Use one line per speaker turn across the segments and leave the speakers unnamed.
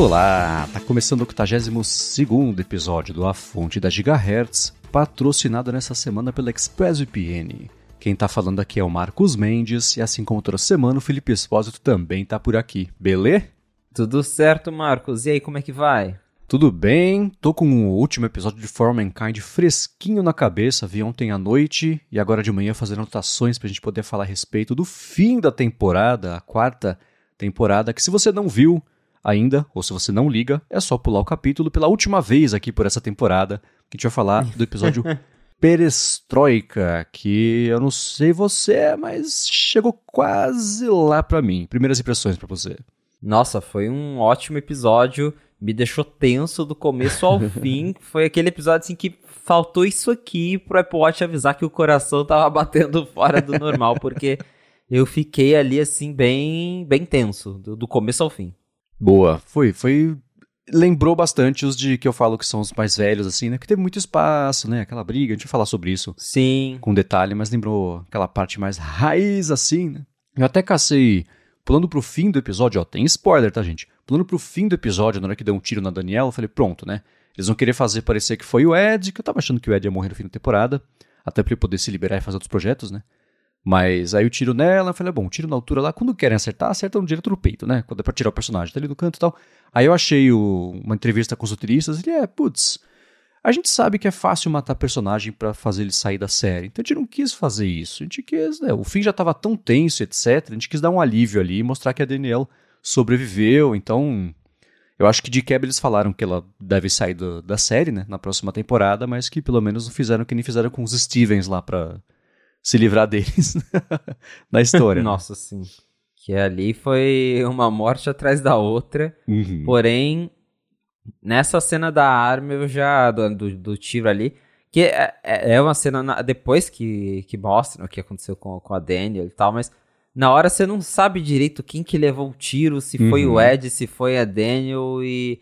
Olá, tá começando o 82 episódio do A Fonte da Gigahertz, patrocinado nessa semana pela ExpressVPN. Quem tá falando aqui é o Marcos Mendes, e assim como toda semana, o Felipe Espósito também tá por aqui, beleza?
Tudo certo, Marcos. E aí, como é que vai?
Tudo bem, tô com o último episódio de For Mankind fresquinho na cabeça, vi ontem à noite e agora de manhã fazendo anotações pra gente poder falar a respeito do fim da temporada, a quarta temporada, que se você não viu ainda, ou se você não liga, é só pular o capítulo pela última vez aqui por essa temporada, que a gente vai falar do episódio Perestroika, que eu não sei você, mas chegou quase lá pra mim. Primeiras impressões pra você.
Nossa, foi um ótimo episódio. Me deixou tenso do começo ao fim. Foi aquele episódio assim que faltou isso aqui pro Apple Watch avisar que o coração tava batendo fora do normal, porque eu fiquei ali assim bem bem tenso do, do começo ao fim.
Boa, foi, foi lembrou bastante os de que eu falo que são os mais velhos, assim, né? Que teve muito espaço, né? Aquela briga, a gente vai falar sobre isso.
Sim.
Com detalhe, mas lembrou aquela parte mais raiz, assim, né? Eu até cacei, pulando pro fim do episódio, ó, tem spoiler, tá, gente? Pulando pro fim do episódio, na hora que deu um tiro na Daniela, eu falei, pronto, né? Eles vão querer fazer parecer que foi o Ed, que eu tava achando que o Ed ia morrer no fim da temporada, até pra ele poder se liberar e fazer outros projetos, né? Mas aí o tiro nela, eu falei, bom, tiro na altura lá, quando querem acertar, acertam direto no peito, né? Quando é pra tirar o personagem, tá ali no canto e tal. Aí eu achei o, uma entrevista com os roteiristas, ele é, putz, a gente sabe que é fácil matar personagem para fazer ele sair da série, então a gente não quis fazer isso. A gente quis, né? O fim já tava tão tenso, etc. A gente quis dar um alívio ali e mostrar que a Danielle sobreviveu, então. Eu acho que de quebra eles falaram que ela deve sair do, da série, né, na próxima temporada, mas que pelo menos não fizeram que nem fizeram com os Stevens lá pra se livrar deles na história.
Nossa, sim. Que ali foi uma morte atrás da outra.
Uhum.
Porém, nessa cena da arma, eu já. do, do, do tiro ali. Que é, é é uma cena na- depois que, que mostra o que aconteceu com, com a Daniel e tal, mas na hora você não sabe direito quem que levou o tiro, se foi
Uhum.
o Ed, se foi a Daniel e.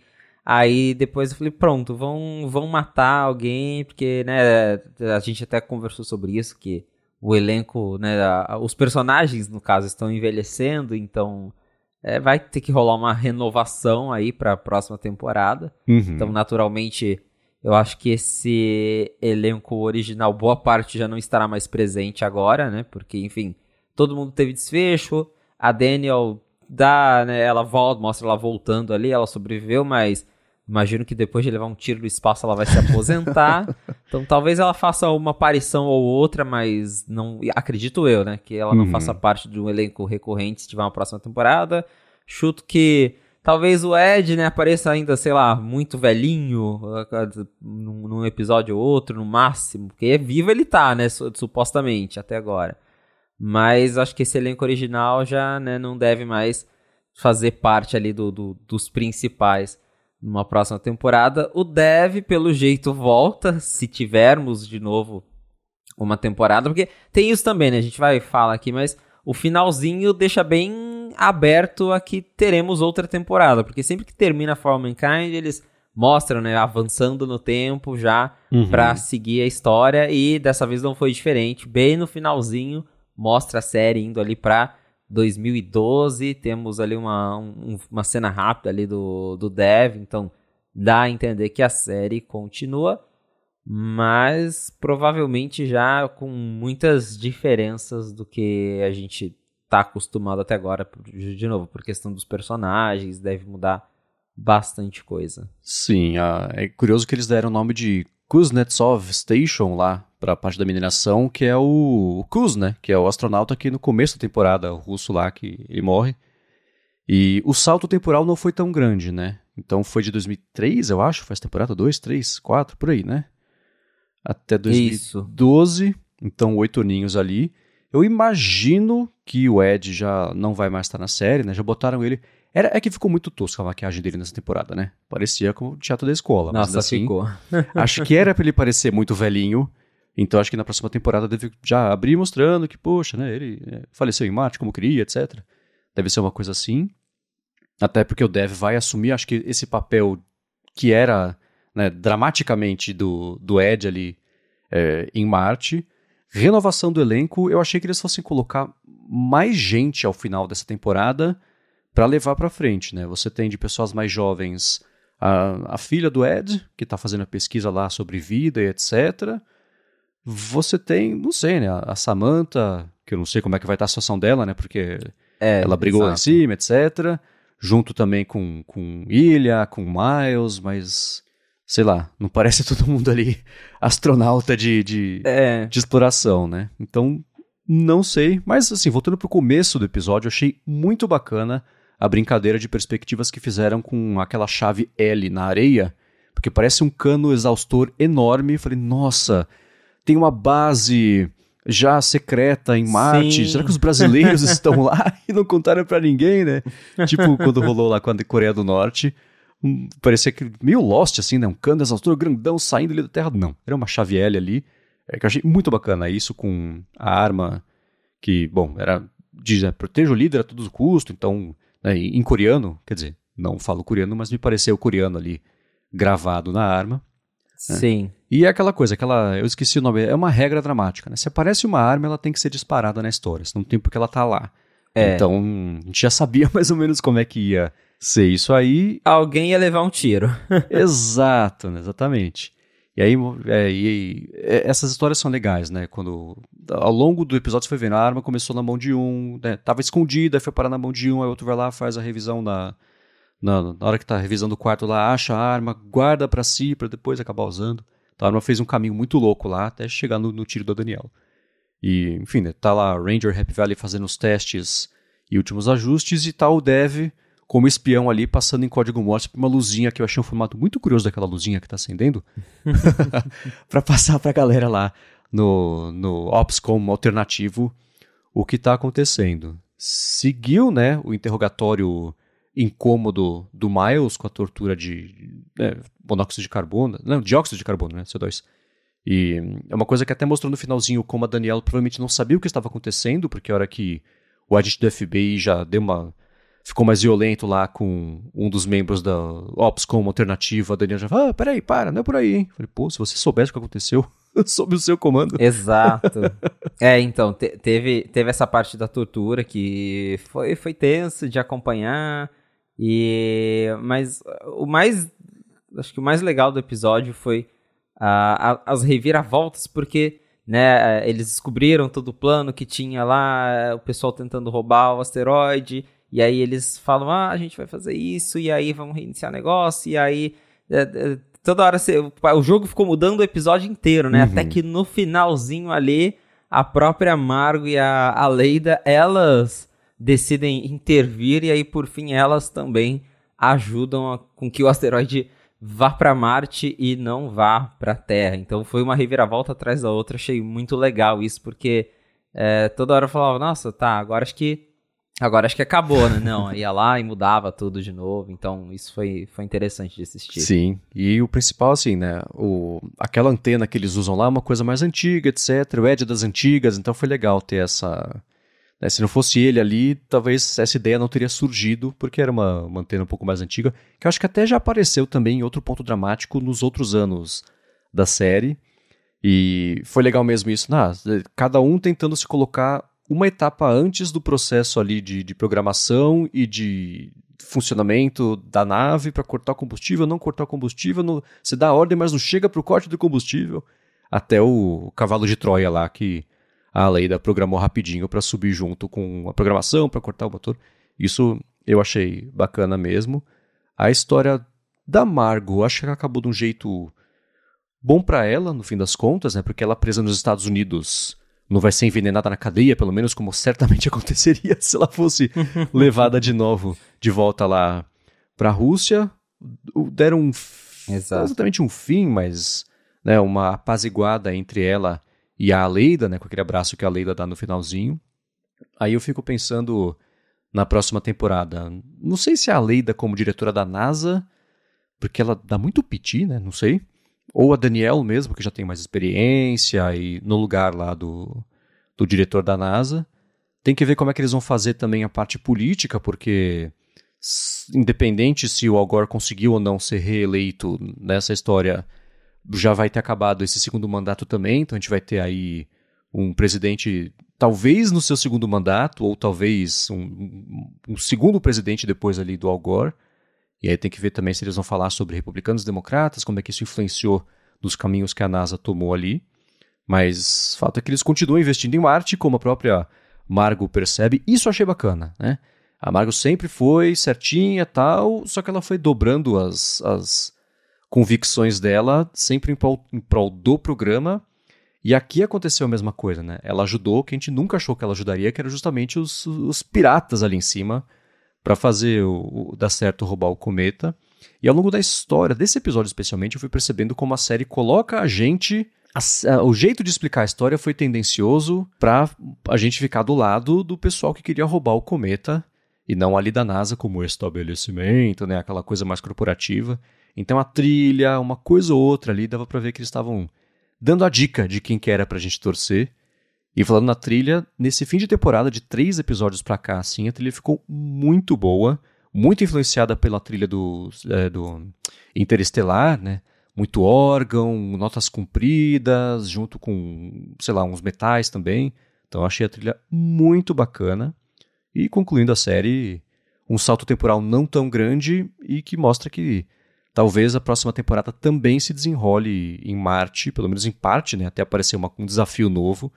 Aí depois eu falei, pronto, vão, vão matar alguém, porque, né, a gente até conversou sobre isso, que o elenco, né, a- os personagens, no caso, estão envelhecendo, então é, vai ter que rolar uma renovação aí para a próxima temporada.
Uhum.
Então, naturalmente, eu acho que esse elenco original, boa parte já não estará mais presente agora, né? Porque, enfim, todo mundo teve desfecho. A Daniel dá, né? Ela volta, mostra ela voltando ali, ela sobreviveu, mas imagino que depois de levar um tiro no espaço ela vai se aposentar. então, talvez ela faça uma aparição ou outra, mas não acredito eu, né? Que ela não
Uhum.
faça parte de um elenco recorrente se tiver uma próxima temporada. Chuto que Talvez o Ed, né, apareça ainda, sei lá, muito velhinho, num, episódio ou outro, no máximo. Porque vivo ele tá, né, su- supostamente, até agora. Mas acho que esse elenco original já, né, não deve mais fazer parte ali do, do- dos principais numa próxima temporada. O Dev, pelo jeito, volta, se tivermos de novo uma temporada. Porque tem isso também, né, a gente vai falar aqui, mas o finalzinho deixa bem aberto a que teremos outra temporada, porque sempre que termina For Mankind, eles mostram, né, avançando no tempo já
Uhum.
pra seguir a história e dessa vez não foi diferente. Bem no finalzinho mostra a série indo ali pra 2012, temos ali uma, um- uma cena rápida ali do, do Dev, então dá a entender que a série continua, mas provavelmente já com muitas diferenças do que a gente tá acostumado até agora, de novo, por questão dos personagens, deve mudar bastante coisa.
Sim, ah, é curioso que eles deram o nome de Kuznetsov Station lá para a parte da mineração, que é o, o Kuz, né? Que é o astronauta que no começo da temporada, o russo lá, que ele morre. E o salto temporal não foi tão grande, né? Então foi de 2003, eu acho, faz temporada 2, 3, 4, por aí, né? Até
Isso.
2012, então oito aninhos ali. Eu imagino que o Ed já não vai mais estar na série, né? Já botaram ele. Era, é que ficou muito tosca a maquiagem dele nessa temporada, né? Parecia como o teatro da escola. mas
Nossa,
assim,
ficou.
Acho que era pra ele parecer muito velhinho. Então acho que na próxima temporada deve já abrir mostrando que, poxa, né? Ele é, faleceu em Marte como queria, etc. Deve ser uma coisa assim. Até porque o Dev vai assumir, acho que esse papel que era né, dramaticamente do, do Ed ali é, em Marte. Renovação do elenco, eu achei que eles fossem colocar mais gente ao final dessa temporada para levar para frente, né? Você tem de pessoas mais jovens a, a filha do Ed, que está fazendo a pesquisa lá sobre vida e etc. Você tem, não sei, né? A Samantha, que eu não sei como é que vai estar a situação dela, né? Porque é, ela brigou exato. em cima, etc. Junto também com, com Ilha, com Miles, mas sei lá, não parece todo mundo ali astronauta de, de, é. de exploração, né? Então, não sei. Mas, assim, voltando pro começo do episódio, eu achei muito bacana a brincadeira de perspectivas que fizeram com aquela chave L na areia, porque parece um cano exaustor enorme. Eu falei, nossa, tem uma base já secreta em Marte. Sim. Será que os brasileiros estão lá e não contaram para ninguém, né? tipo quando rolou lá com a Coreia do Norte. Um, parecia que meio Lost, assim, né? Um cano exaustor grandão saindo ali da Terra. Não, era uma chave L ali. É que eu achei muito bacana isso com a arma que, bom, era diz, né, proteja o líder a todo custo, então né, em coreano, quer dizer, não falo coreano, mas me pareceu coreano ali gravado na arma.
Né? Sim.
E é aquela coisa, aquela, eu esqueci o nome, é uma regra dramática, né? Se aparece uma arma, ela tem que ser disparada na história, senão não tem porque ela tá lá. É. Então, a gente já sabia mais ou menos como é que ia ser isso aí.
Alguém ia levar um tiro.
Exato, né? exatamente. E aí, é, e, é, essas histórias são legais, né? Quando ao longo do episódio você foi vendo, a arma começou na mão de um, né? tava escondida, foi parar na mão de um, aí outro vai lá, faz a revisão na, na, na hora que tá revisando o quarto lá, acha a arma, guarda para si, para depois acabar usando. Então a arma fez um caminho muito louco lá, até chegar no, no tiro do Daniel. E, enfim, né? tá lá Ranger Happy Valley fazendo os testes e últimos ajustes, e tá o Dev como espião ali, passando em código Morse por uma luzinha que eu achei um formato muito curioso daquela luzinha que está acendendo, para passar para a galera lá no, no Ops como alternativo o que está acontecendo. Seguiu, né, o interrogatório incômodo do Miles com a tortura de né, monóxido de carbono, não, dióxido de carbono, né, CO2. E é uma coisa que até mostrou no finalzinho como a Daniela provavelmente não sabia o que estava acontecendo, porque a hora que o agente do FBI já deu uma ficou mais violento lá com um dos membros da Ops como alternativa, a Daniel já falou, ah, peraí, para, não é por aí, hein? Falei, pô, se você soubesse o que aconteceu, sob o seu comando.
Exato. é, então, te, teve, teve essa parte da tortura que foi, foi tenso de acompanhar, e mas o mais, acho que o mais legal do episódio foi uh, as reviravoltas, porque... Né, eles descobriram todo o plano que tinha lá, o pessoal tentando roubar o asteroide, e aí eles falam, ah, a gente vai fazer isso, e aí vamos reiniciar o negócio, e aí. É, toda hora você, o jogo ficou mudando o episódio inteiro, né? Uhum. Até que no finalzinho ali, a própria Margo e a, a Leida, elas decidem intervir, e aí por fim elas também ajudam a, com que o asteroide vá para Marte e não vá para Terra. Então foi uma reviravolta atrás da outra. Achei muito legal isso, porque é, toda hora eu falava, nossa, tá, agora acho que Agora acho que acabou, né? Não, ia lá e mudava tudo de novo. Então isso foi, foi interessante de assistir.
Sim, e o principal, assim, né? O, aquela antena que eles usam lá é uma coisa mais antiga, etc. O Ed é das antigas, então foi legal ter essa. Né? Se não fosse ele ali, talvez essa ideia não teria surgido, porque era uma, uma antena um pouco mais antiga, que eu acho que até já apareceu também em outro ponto dramático nos outros anos da série. E foi legal mesmo isso. Nah, cada um tentando se colocar uma etapa antes do processo ali de, de programação e de funcionamento da nave para cortar o combustível, não cortar o combustível, no, você dá a ordem, mas não chega para o corte do combustível. Até o cavalo de Troia lá, que a Leida programou rapidinho para subir junto com a programação, para cortar o motor. Isso eu achei bacana mesmo. A história da Margo, acho que acabou de um jeito bom para ela, no fim das contas, né? Porque ela presa nos Estados Unidos não vai ser envenenada na cadeia, pelo menos como certamente aconteceria se ela fosse levada de novo de volta lá para a Rússia. Deram um, exatamente um fim, mas né, uma apaziguada entre ela e a Aleida, né, com aquele abraço que a Aleida dá no finalzinho. Aí eu fico pensando na próxima temporada. Não sei se a Aleida como diretora da NASA, porque ela dá muito piti, né? Não sei ou a Daniel mesmo, que já tem mais experiência, e no lugar lá do, do diretor da NASA. Tem que ver como é que eles vão fazer também a parte política, porque independente se o Al Gore conseguiu ou não ser reeleito nessa história, já vai ter acabado esse segundo mandato também, então a gente vai ter aí um presidente talvez no seu segundo mandato, ou talvez um, um, segundo presidente depois ali do Al Gore. E aí tem que ver também se eles vão falar sobre republicanos e democratas, como é que isso influenciou nos caminhos que a NASA tomou ali. Mas o fato é que eles continuam investindo em Marte, como a própria Margo percebe. Isso eu achei bacana, né? A Margo sempre foi certinha tal, só que ela foi dobrando as, as convicções dela, sempre em prol, em prol do programa. E aqui aconteceu a mesma coisa, né? Ela ajudou que a gente nunca achou que ela ajudaria, que era justamente os, os piratas ali em cima, para fazer o, o, dar certo roubar o cometa. E ao longo da história, desse episódio especialmente, eu fui percebendo como a série coloca a gente o jeito de explicar a história foi tendencioso para a gente ficar do lado do pessoal que queria roubar o cometa e não ali da NASA como estabelecimento, né, aquela coisa mais corporativa. Então a trilha, uma coisa ou outra ali, dava para ver que eles estavam dando a dica de quem que era pra gente torcer. E falando na trilha, nesse fim de temporada de três episódios pra cá, assim, a trilha ficou muito boa, muito influenciada pela trilha do, é, do Interestelar, né? Muito órgão, notas compridas, junto com, sei lá, uns metais também. Então eu achei a trilha muito bacana. E concluindo a série, um salto temporal não tão grande e que mostra que talvez a próxima temporada também se desenrole em Marte, pelo menos em parte, né, até aparecer uma, um desafio novo,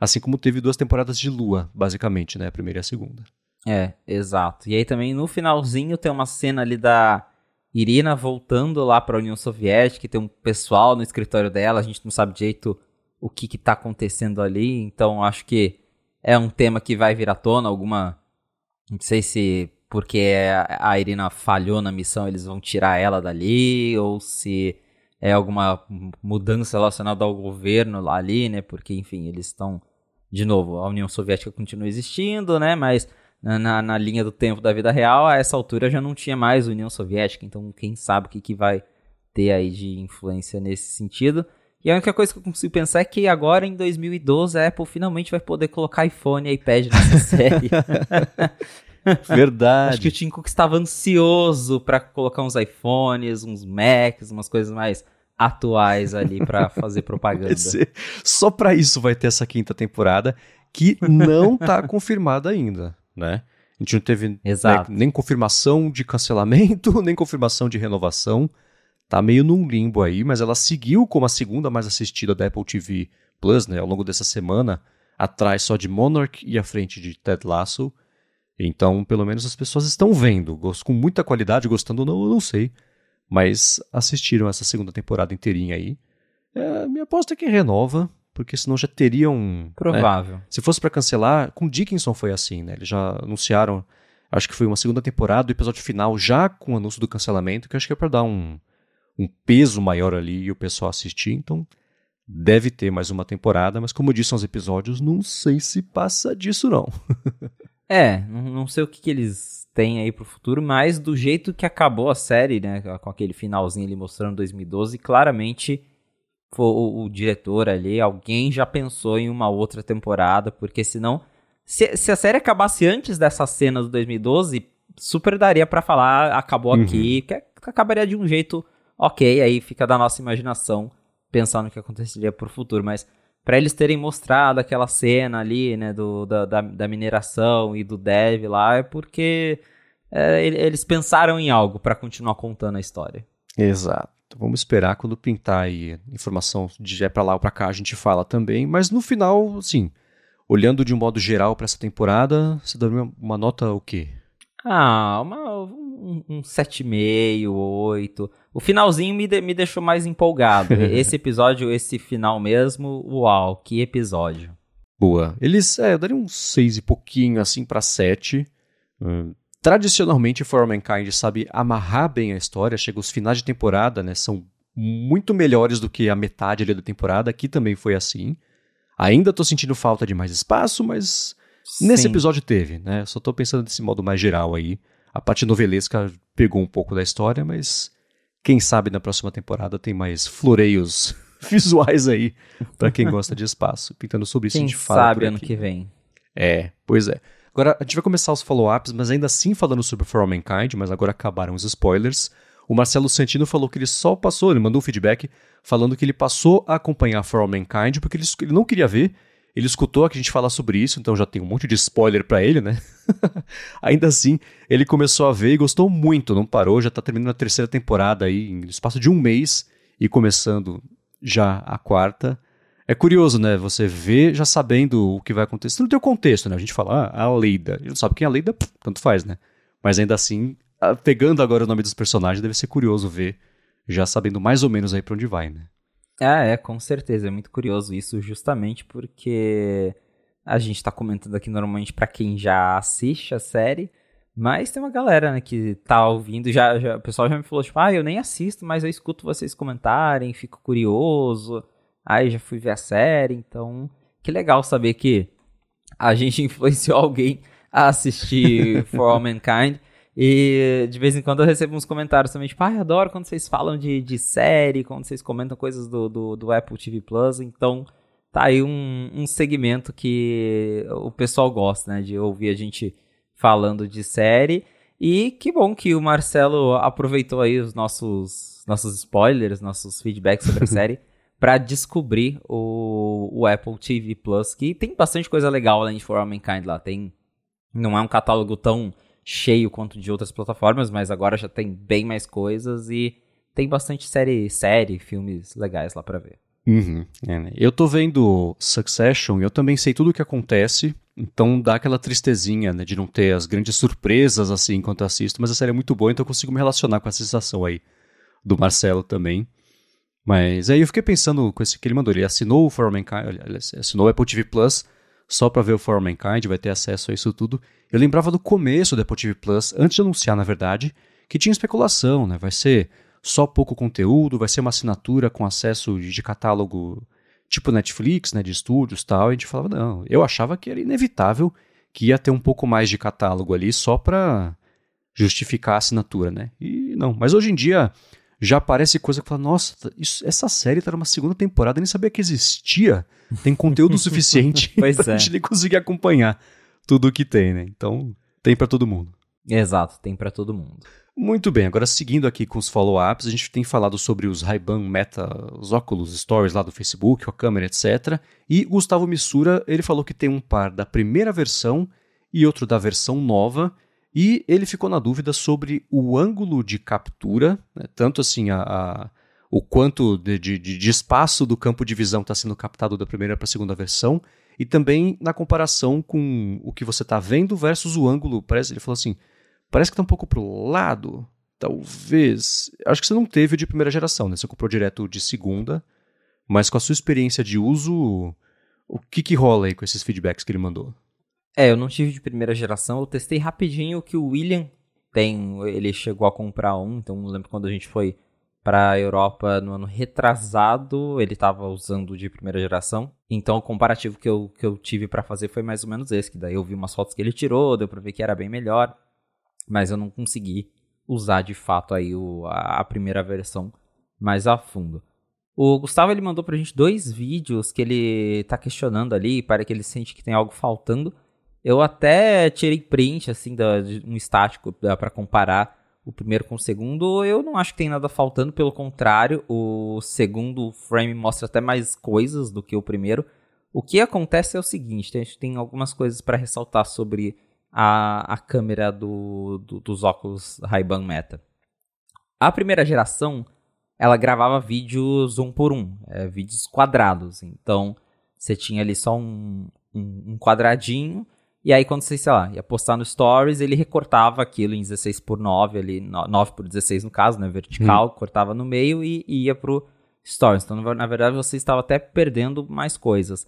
assim como teve duas temporadas de Lua, basicamente, né, a primeira e a segunda.
É, exato. E aí também no finalzinho tem uma cena ali da Irina voltando lá para a União Soviética, tem um pessoal no escritório dela, a gente não sabe direito o que está acontecendo ali, então acho que é um tema que vai vir à tona, alguma não sei se porque a Irina falhou na missão, eles vão tirar ela dali, ou se é alguma mudança relacionada ao governo lá ali, né? Porque, enfim, eles estão. De novo, a União Soviética continua existindo, né? Mas na, na, linha do tempo da vida real, a essa altura já não tinha mais União Soviética, então quem sabe o que, que vai ter aí de influência nesse sentido. E a única coisa que eu consigo pensar é que agora, em 2012, a Apple finalmente vai poder colocar iPhone e iPad nessa série.
Verdade.
Acho que o Tim Cook estava ansioso para colocar uns iPhones, uns Macs, umas coisas mais atuais ali para fazer propaganda.
Só para isso vai ter essa quinta temporada que não tá confirmada ainda, né? A gente não teve né, nem confirmação de cancelamento, nem confirmação de renovação. Tá meio num limbo aí, mas ela seguiu como a segunda mais assistida da Apple TV Plus, né, ao longo dessa semana, atrás só de Monarch e à frente de Ted Lasso. Então, pelo menos as pessoas estão vendo, com muita qualidade, gostando ou não, eu não sei. Mas assistiram essa segunda temporada inteirinha aí. É, minha aposta é que renova, porque senão já teriam. Né,
Provável.
Né? Se fosse para cancelar, com Dickinson foi assim, né? Eles já anunciaram, acho que foi uma segunda temporada, o episódio final já com o anúncio do cancelamento, que acho que é para dar um, um peso maior ali e o pessoal assistir. Então, deve ter mais uma temporada, mas como eu disse nos episódios, não sei se passa disso não.
É, não sei o que, que eles têm aí pro futuro, mas do jeito que acabou a série, né, com aquele finalzinho ali mostrando 2012, claramente o, o, diretor ali, alguém já pensou em uma outra temporada, porque senão, se, se a série acabasse antes dessa cena do 2012, super daria para falar, acabou uhum. aqui, que, acabaria de um jeito ok, aí fica da nossa imaginação pensar no que aconteceria pro futuro, mas para eles terem mostrado aquela cena ali, né, do, da, da, da mineração e do dev lá, é porque é, eles pensaram em algo para continuar contando a história.
Exato. Vamos esperar quando pintar aí informação de é para lá ou para cá a gente fala também, mas no final, assim, olhando de um modo geral para essa temporada, você daria uma, uma nota o quê?
Ah, uma, um, um 7,5, 8. O finalzinho me, de, me deixou mais empolgado. esse episódio, esse final mesmo, uau, que episódio.
Boa. Eles, é, eu daria um 6 e pouquinho, assim, para 7. Hum, tradicionalmente, For All Mankind sabe amarrar bem a história. Chega os finais de temporada, né, são muito melhores do que a metade ali da temporada. Aqui também foi assim. Ainda tô sentindo falta de mais espaço, mas Sim. nesse episódio teve, né? Só tô pensando desse modo mais geral aí. A parte novelesca pegou um pouco da história, mas quem sabe na próxima temporada tem mais floreios visuais aí para quem gosta de espaço. Pintando sobre isso
quem
a gente fala.
sabe ano que vem.
É, pois é. Agora, a gente vai começar os follow-ups, mas ainda assim falando sobre For All Mankind, mas agora acabaram os spoilers. O Marcelo Santino falou que ele só passou, ele mandou um feedback falando que ele passou a acompanhar For All Mankind porque ele, ele não queria ver, Ele escutou a gente falar sobre isso, então já tem um monte de spoiler para ele, né? Ainda assim, ele começou a ver e gostou muito, não parou, já tá terminando a terceira temporada aí, em espaço de um mês, e começando já a quarta. É curioso, né? Você vê já sabendo o que vai acontecer. Não tem o contexto, né? A gente fala, ah, a Leida. Ele não sabe quem é a Leida, tanto faz, né? Mas ainda assim, pegando agora o nome dos personagens, deve ser curioso ver, já sabendo mais ou menos aí pra onde vai, né?
Ah, é, com certeza. É muito curioso isso, justamente porque a gente tá comentando aqui normalmente para quem já assiste a série, mas tem uma galera, né, que tá ouvindo, já, já, o pessoal já me falou, tipo, ah, eu nem assisto, mas eu escuto vocês comentarem, fico curioso, aí já fui ver a série, então, que legal saber que a gente influenciou alguém a assistir For All Mankind, e de vez em quando eu recebo uns comentários também, tipo, ah, eu adoro quando vocês falam de, de série, quando vocês comentam coisas do, do, do Apple TV Plus. Então, tá aí um, um segmento que o pessoal gosta, né? De ouvir a gente falando de série. E que bom que o Marcelo aproveitou aí os nossos, nossos spoilers, nossos feedbacks sobre a série, para descobrir o, o Apple TV Plus, que tem bastante coisa legal além de For All Mankind lá. Tem, não é um catálogo tão cheio quanto de outras plataformas, mas agora já tem bem mais coisas e tem bastante série, série filmes legais lá para ver.
Uhum, é, né? Eu tô vendo Succession e eu também sei tudo o que acontece, então dá aquela tristezinha né, de não ter as grandes surpresas assim enquanto assisto, mas a série é muito boa, então eu consigo me relacionar com essa sensação aí do Marcelo também. Mas aí eu fiquei pensando com esse que ele mandou, ele assinou o For Mankind, assinou o Apple TV Plus só para ver o For Mankind, vai ter acesso a isso tudo. Eu lembrava do começo do Apple TV Plus, antes de anunciar, na verdade, que tinha especulação, né? Vai ser só pouco conteúdo, vai ser uma assinatura com acesso de catálogo tipo Netflix, né, de estúdios tal. E a gente falava, não, eu achava que era inevitável que ia ter um pouco mais de catálogo ali só para justificar a assinatura, né? E não, mas hoje em dia já aparece coisa que fala, nossa, isso, essa série tá numa segunda temporada, nem sabia que existia. Tem conteúdo suficiente
pois
pra
é.
gente nem conseguir acompanhar tudo o que tem, né? Então, tem para todo mundo.
Exato, tem para todo mundo.
Muito bem, agora seguindo aqui com os follow-ups, a gente tem falado sobre os Ray-Ban Meta, os óculos Stories lá do Facebook, a câmera, etc. E Gustavo Missura, ele falou que tem um par da primeira versão e outro da versão nova, e ele ficou na dúvida sobre o ângulo de captura, né, tanto assim a, a o quanto de, de, de, espaço do campo de visão está sendo captado da primeira para a segunda versão, e também na comparação com o que você está vendo versus o ângulo. Parece, ele falou assim: parece que está um pouco para o lado, talvez. Acho que você não teve o de primeira geração, né? Você comprou direto de segunda, mas com a sua experiência de uso, o que, que rola aí com esses feedbacks que ele mandou?
É, eu não tive de primeira geração, eu testei rapidinho o que o William tem. Ele chegou a comprar um, então eu lembro quando a gente foi para a Europa no ano retrasado, ele estava usando de primeira geração. Então o comparativo que eu, que eu tive para fazer foi mais ou menos esse, que daí eu vi umas fotos que ele tirou, deu para ver que era bem melhor, mas eu não consegui usar de fato aí o, a, a, primeira versão mais a fundo. O Gustavo ele mandou pra gente dois vídeos que ele tá questionando ali, para que ele sente que tem algo faltando. Eu até tirei print assim da, de um estático para comparar o primeiro com o segundo, eu não acho que tem nada faltando, pelo contrário, o segundo frame mostra até mais coisas do que o primeiro. O que acontece é o seguinte, a gente tem algumas coisas para ressaltar sobre a, a câmera do, do, dos óculos Ray-Ban Meta. A primeira geração, ela gravava vídeos um por um, é, vídeos quadrados, então você tinha ali só um, um, um quadradinho e aí, quando você, sei lá, ia postar no Stories, ele recortava aquilo em 16 por 9, ali, 9 por 16 no caso, né? Vertical, hum. cortava no meio e, e ia pro Stories. Então, na verdade, você estava até perdendo mais coisas.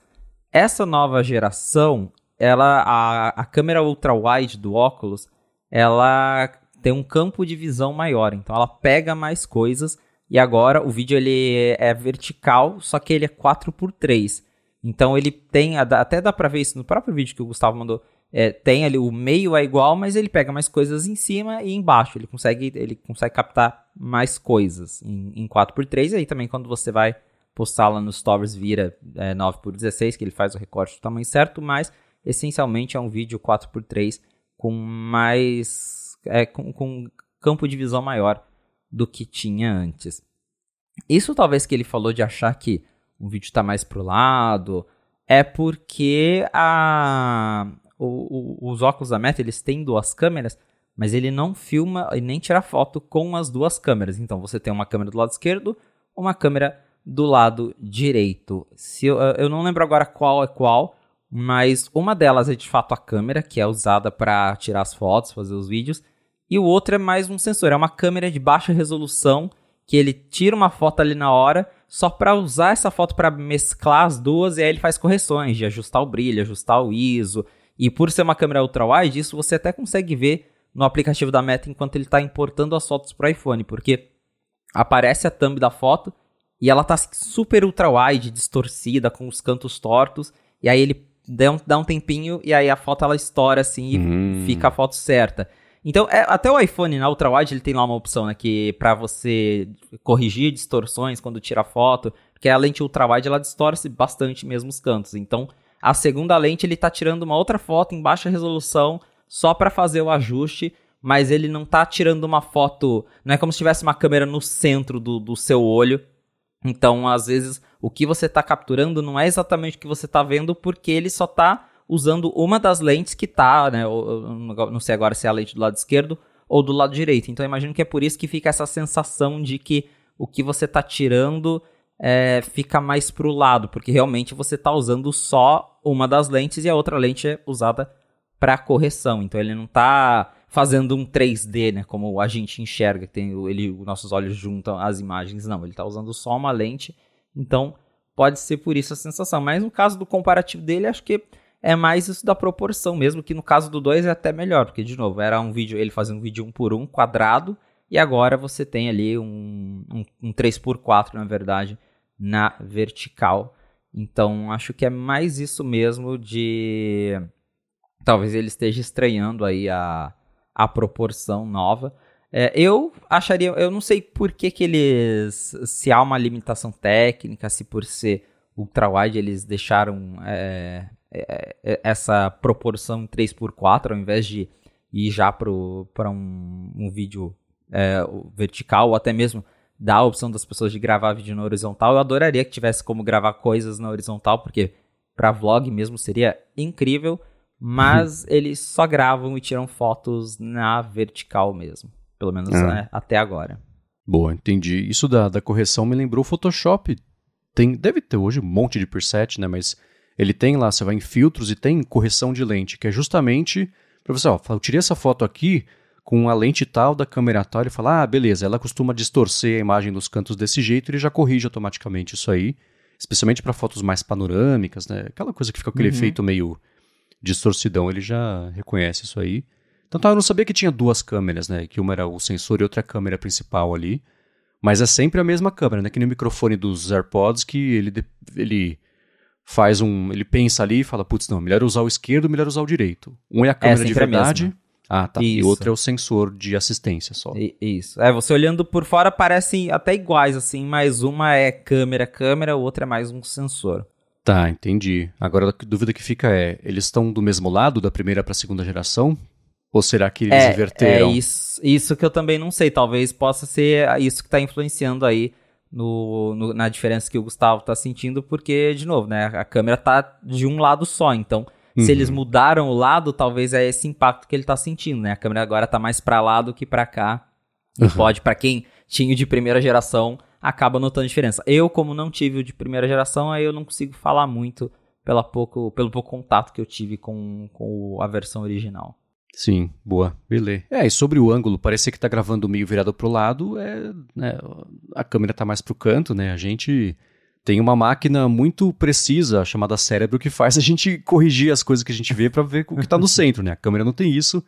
Essa nova geração, ela, a, a câmera ultra-wide do óculos, ela tem um campo de visão maior. Então, ela pega mais coisas. E agora, o vídeo ele é vertical, só que ele é 4 por 3 então ele tem, até dá pra ver isso no próprio vídeo que o Gustavo mandou, é, tem ali o meio é igual, mas ele pega mais coisas em cima e embaixo. Ele consegue, ele consegue captar mais coisas em, em 4x3. E aí também quando você vai postar lá nos stories vira é, 9x16, que ele faz o recorte do tamanho certo, mas essencialmente é um vídeo 4x3 com mais. É, com, com campo de visão maior do que tinha antes. Isso talvez que ele falou de achar que um vídeo está mais pro lado, é porque a, o, o, os óculos da Meta eles têm duas câmeras, mas ele não filma e nem tira foto com as duas câmeras. Então você tem uma câmera do lado esquerdo, uma câmera do lado direito. Se eu, eu não lembro agora qual é qual, mas uma delas é de fato a câmera, que é usada para tirar as fotos, fazer os vídeos, e o outro é mais um sensor, é uma câmera de baixa resolução que ele tira uma foto ali na hora só para usar essa foto para mesclar as duas e aí ele faz correções de ajustar o brilho, ajustar o ISO. E por ser uma câmera ultra-wide, isso você até consegue ver no aplicativo da Meta enquanto ele está importando as fotos para o iPhone, porque aparece a thumb da foto e ela tá super ultra-wide, distorcida, com os cantos tortos, e aí ele dá um, dá um tempinho e aí a foto ela estoura assim e hum. fica a foto certa. Então, é, até o iPhone na Ultra Wide ele tem lá uma opção, né, que para você corrigir distorções quando tira foto, porque a lente Ultra Wide ela distorce bastante mesmo os cantos. Então, a segunda lente ele tá tirando uma outra foto em baixa resolução só para fazer o ajuste, mas ele não tá tirando uma foto, não é como se tivesse uma câmera no centro do, do seu olho. Então, às vezes, o que você está capturando não é exatamente o que você está vendo, porque ele só está usando uma das lentes que tá, né? não sei agora se é a lente do lado esquerdo ou do lado direito. Então imagino que é por isso que fica essa sensação de que o que você tá tirando é, fica mais pro lado, porque realmente você tá usando só uma das lentes e a outra lente é usada para correção. Então ele não tá fazendo um 3D, né, como a gente enxerga, que tem ele, os nossos olhos juntam as imagens, não, ele tá usando só uma lente. Então pode ser por isso a sensação. Mas no caso do comparativo dele, acho que é mais isso da proporção mesmo, que no caso do 2 é até melhor, porque, de novo, era um vídeo, ele fazendo um vídeo 1 um por 1 um, quadrado, e agora você tem ali um, um, um 3x4, na verdade, na vertical. Então, acho que é mais isso mesmo de. Talvez ele esteja estranhando aí a, a proporção nova. É, eu acharia, eu não sei por que, que eles. Se há uma limitação técnica, se por ser ultra-wide eles deixaram é, essa proporção em 3x4, ao invés de ir já para um, um vídeo é, vertical, ou até mesmo dar a opção das pessoas de gravar vídeo na horizontal. Eu adoraria que tivesse como gravar coisas na horizontal, porque para vlog mesmo seria incrível, mas uhum. eles só gravam e tiram fotos na vertical mesmo, pelo menos ah. né, até agora.
Boa, entendi. Isso da, da correção me lembrou o Photoshop. Tem, deve ter hoje um monte de preset, né? Mas ele tem lá, você vai em filtros e tem correção de lente, que é justamente para você, ó, eu tirei essa foto aqui com a lente tal da câmera tal, ele fala, ah, beleza, ela costuma distorcer a imagem dos cantos desse jeito, ele já corrige automaticamente isso aí, especialmente para fotos mais panorâmicas, né? Aquela coisa que fica aquele uhum. efeito meio distorcidão, ele já reconhece isso aí. Então tá, eu não sabia que tinha duas câmeras, né? Que uma era o sensor e outra a câmera principal ali. Mas é sempre a mesma câmera, né? Que no microfone dos AirPods que ele, ele faz um. Ele pensa ali e fala, putz, não, melhor usar o esquerdo, melhor usar o direito. Um é a câmera é, de verdade. Ah, tá. Isso. E outro é o sensor de assistência só.
Isso. É, você olhando por fora parecem até iguais, assim, mas uma é câmera, câmera, a outra é mais um sensor.
Tá, entendi. Agora a dúvida que fica é: eles estão do mesmo lado, da primeira para a segunda geração? Ou será que eles
é,
inverteram?
É isso, isso que eu também não sei. Talvez possa ser isso que está influenciando aí no, no, na diferença que o Gustavo está sentindo, porque, de novo, né, a câmera tá de um lado só, então uhum. se eles mudaram o lado, talvez é esse impacto que ele está sentindo, né? A câmera agora tá mais para lá do que para cá. Uhum. Pode, para quem tinha o de primeira geração, acaba notando diferença. Eu, como não tive o de primeira geração, aí eu não consigo falar muito pela pouco, pelo pouco contato que eu tive com, com a versão original.
Sim, boa, beleza. É, e sobre o ângulo, parecer que tá gravando meio virado pro lado, é, né, a câmera tá mais pro canto, né? A gente tem uma máquina muito precisa chamada cérebro que faz a gente corrigir as coisas que a gente vê para ver o que tá no centro, né? A câmera não tem isso.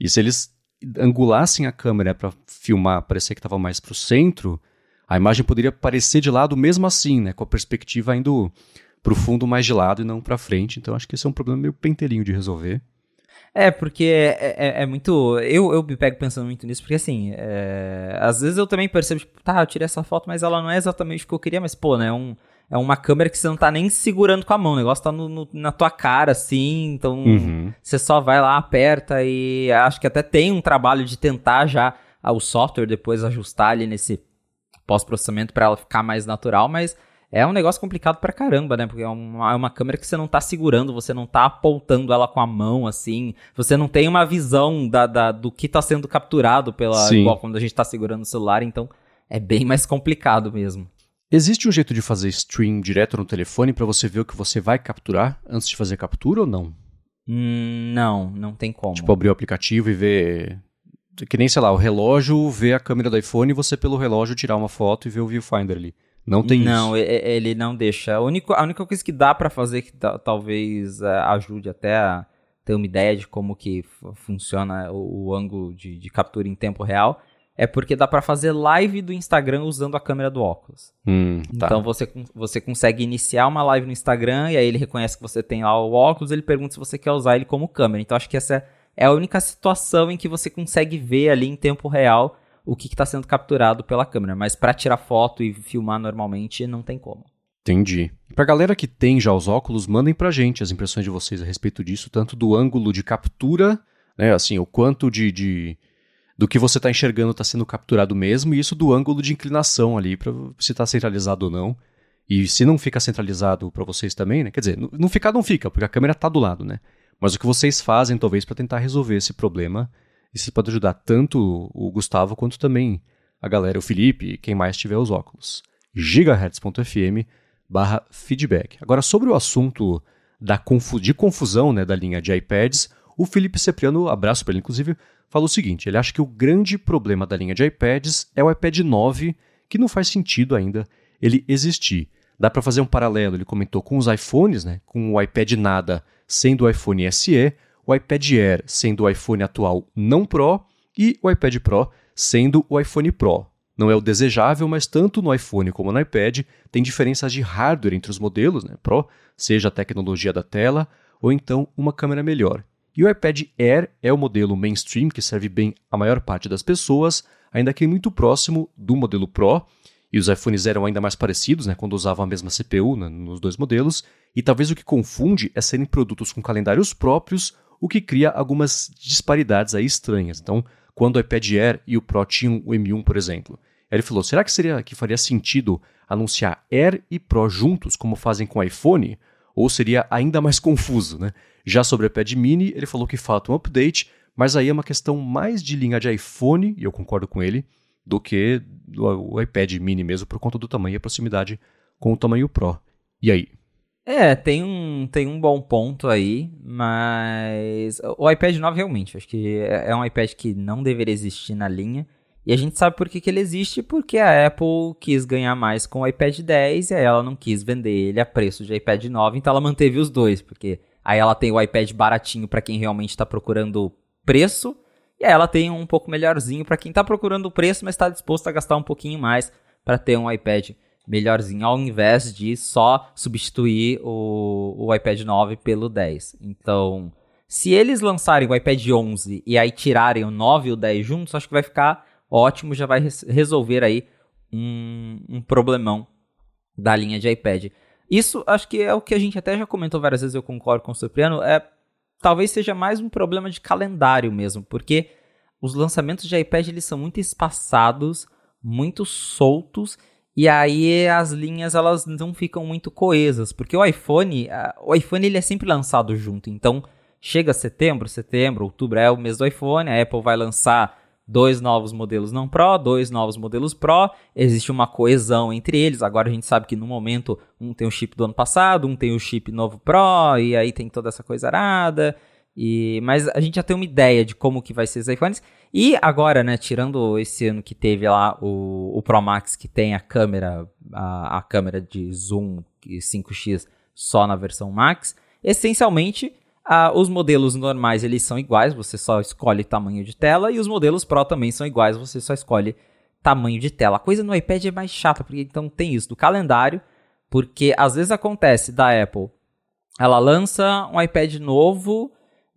E se eles angulassem a câmera para filmar, parecer que tava mais pro centro, a imagem poderia parecer de lado mesmo assim, né? Com a perspectiva indo pro fundo mais de lado e não para frente. Então acho que esse é um problema meio penteirinho de resolver.
É, porque é, é, é, muito. Eu, eu me pego pensando muito nisso, porque assim, é... às vezes eu também percebo, tipo, tá, eu tirei essa foto, mas ela não é exatamente o que eu queria, mas, pô, né, é, um, é uma câmera que você não tá nem segurando com a mão, o negócio tá no, no, na tua cara, assim, então uhum. você só vai lá, aperta e acho que até tem um trabalho de tentar já o software depois ajustar ali nesse pós-processamento para ela ficar mais natural, mas é um negócio complicado pra caramba, né? Porque é uma, é uma câmera que você não tá segurando, você não tá apontando ela com a mão, assim. Você não tem uma visão da, da do que tá sendo capturado pela.
Sim.
Igual quando a gente tá segurando o celular, então é bem mais complicado mesmo.
Existe um jeito de fazer stream direto no telefone para você ver o que você vai capturar antes de fazer a captura ou não?
Hum, não, não tem como.
Tipo, abrir o aplicativo e ver. Que nem, sei lá, o relógio ver a câmera do iPhone e você, pelo relógio, tirar uma foto e ver o viewfinder ali. Não tem
não,
isso.
e- ele não deixa. A única, a única coisa que dá pra fazer que ta- talvez é, ajude até a ter uma ideia de como que funciona o, o ângulo de, de captura em tempo real é porque dá pra fazer live do Instagram usando a câmera do óculos.
Hum, tá.
Então você, você consegue iniciar uma live no Instagram e aí ele reconhece que você tem lá o óculos, ele pergunta se você quer usar ele como câmera. Então acho que essa é a única situação em que você consegue ver ali em tempo real o que está sendo capturado pela câmera. Mas para tirar foto e filmar normalmente não tem como.
Entendi. Pra galera que tem já os óculos, mandem pra gente as impressões de vocês a respeito disso, tanto do ângulo de captura, né, assim, o quanto de, de- do que você tá enxergando tá sendo capturado mesmo, e isso do ângulo de inclinação ali, pra se tá centralizado ou não. E se não fica centralizado pra vocês também, né? Quer dizer, não- ficar não fica, porque a câmera tá do lado, né? Mas o que vocês fazem, talvez, pra tentar resolver esse problema, isso pode ajudar tanto o Gustavo quanto também a galera, o Felipe, quem mais tiver os óculos. gigahertz.fm barra feedback. Agora, sobre o assunto da confu de confusão né, da linha de iPads, o Felipe Cepriano, abraço para ele inclusive, falou o seguinte, ele acha que o grande problema da linha de iPads é o iPad 9, que não faz sentido ainda ele existir. Dá para fazer um paralelo, ele comentou com os iPhones, né, com o iPad nada sendo o iPhone SE, o iPad Air sendo o iPhone atual não Pro e o iPad Pro sendo o iPhone Pro. Não é o desejável, mas tanto no iPhone como no iPad tem diferenças de hardware entre os modelos, né, Pro, seja a tecnologia da tela ou então uma câmera melhor. E o iPad Air é o modelo mainstream que serve bem a maior parte das pessoas, ainda que muito próximo do modelo Pro, e os iPhones eram ainda mais parecidos, né, quando usavam a mesma CPU né, nos dois modelos, e talvez o que confunde é serem produtos com calendários próprios, o que cria algumas disparidades aí estranhas. Então, quando o iPad Air e o Pro tinham o M1, por exemplo, ele falou: será que seria que faria sentido anunciar Air e Pro juntos, como fazem com o iPhone? Ou seria ainda mais confuso, né? Já sobre o iPad Mini, ele falou que falta um update, mas aí é uma questão mais de linha de iPhone, e eu concordo com ele, do que o iPad Mini mesmo, por conta do tamanho e a proximidade com o tamanho Pro. E aí?
É, tem um, tem um bom ponto aí, mas o iPad 9 realmente, acho que é é um iPad que não deveria existir na linha. E a gente sabe por que, que ele existe, porque a Apple quis ganhar mais com o iPad 10 e aí ela não quis vender ele a preço de iPad 9, então ela manteve os dois, porque aí ela tem o iPad baratinho para quem realmente está procurando preço, e aí ela tem um pouco melhorzinho para quem está procurando preço, mas está disposto a gastar um pouquinho mais para ter um iPad melhorzinho, ao invés de só substituir o, o iPad 9 pelo 10. Então, se eles lançarem o iPad 11 e aí tirarem o 9 e o 10 juntos, acho que vai ficar ótimo, já vai res- resolver aí um, um problemão da linha de iPad. Isso acho que é o que a gente até já comentou várias vezes, eu concordo com o Cipriano, é talvez seja mais um problema de calendário mesmo, porque os lançamentos de iPad eles são muito espaçados, muito soltos, e aí as linhas elas não ficam muito coesas, porque o iPhone, o iPhone ele é sempre lançado junto, então chega setembro, setembro, outubro é o mês do iPhone, a Apple vai lançar dois novos modelos não Pro, dois novos modelos Pro, existe uma coesão entre eles. Agora a gente sabe que no momento um tem o chip do ano passado, um tem o chip novo Pro, e aí tem toda essa coisa arada. E, mas a gente já tem uma ideia de como que vai ser os iPhones. E agora, né, tirando esse ano que teve lá o, o Pro Max que tem a câmera, a, a câmera de zoom 5x só na versão Max, essencialmente os modelos normais eles são iguais, você só escolhe tamanho de tela, e os modelos Pro também são iguais, você só escolhe tamanho de tela. A coisa no iPad é mais chata, porque então tem isso do calendário, porque às vezes acontece da Apple, ela lança um iPad novo,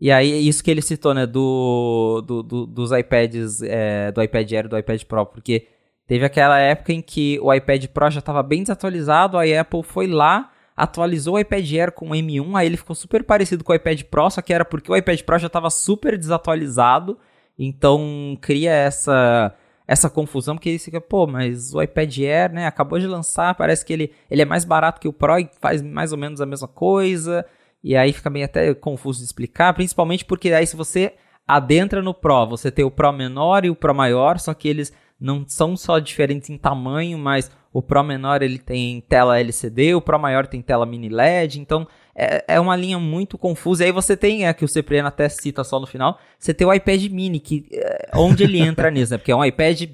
e aí isso que ele citou, né, do, do, do- dos iPads, é, do iPad Air e do iPad Pro, porque teve aquela época em que o iPad Pro já estava bem desatualizado, a Apple foi lá, atualizou o iPad Air com o M1, aí ele ficou super parecido com o iPad Pro, só que era porque o iPad Pro já estava super desatualizado, então cria essa essa confusão, porque você fica, pô, mas o iPad Air, né, acabou de lançar, parece que ele, ele é mais barato que o Pro e faz mais ou menos a mesma coisa, e aí fica meio até confuso de explicar, principalmente porque aí se você adentra no Pro, você tem o Pro menor e o Pro maior, só que eles não são só diferentes em tamanho, mas o Pro menor ele tem tela LCD, o Pro maior tem tela mini LED, então é, é uma linha muito confusa. E aí você tem, é que o Cipriano até cita só no final, você tem o iPad mini, que é, onde ele entra nisso, né? Porque é um iPad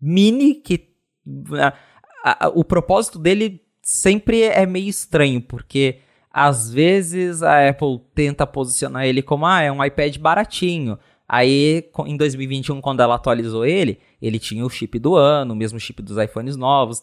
mini que a, a, o propósito dele sempre é meio estranho, porque às vezes a Apple tenta posicionar ele como, ah, é um iPad baratinho. Aí, em 2021, quando ela atualizou ele, ele tinha o chip do ano, o mesmo chip dos iPhones novos.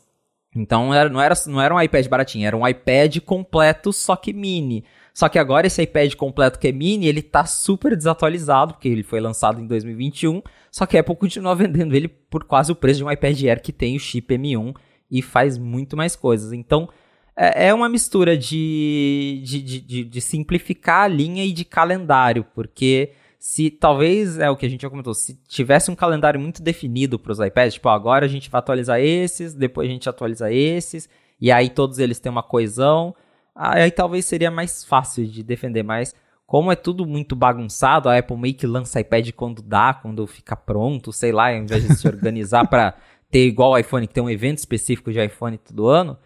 Então era, não, era, não era um iPad baratinho, era um iPad completo, só que mini. Só que agora esse iPad completo que é mini, ele tá super desatualizado, porque ele foi lançado em 2021, só que a Apple continua vendendo ele por quase o preço de um iPad Air que tem o chip M1 e faz muito mais coisas. Então é, é uma mistura de, de, de, de simplificar a linha e de calendário, porque se talvez é o que a gente já comentou, se tivesse um calendário muito definido para os iPads, tipo, agora a gente vai atualizar esses, depois a gente atualiza esses, e aí todos eles têm uma coesão, aí talvez seria mais fácil de defender, mas como é tudo muito bagunçado, a Apple meio que lança iPad quando dá, quando fica pronto, sei lá, ao invés de se organizar para ter igual o iPhone, que tem um evento específico de iPhone todo ano,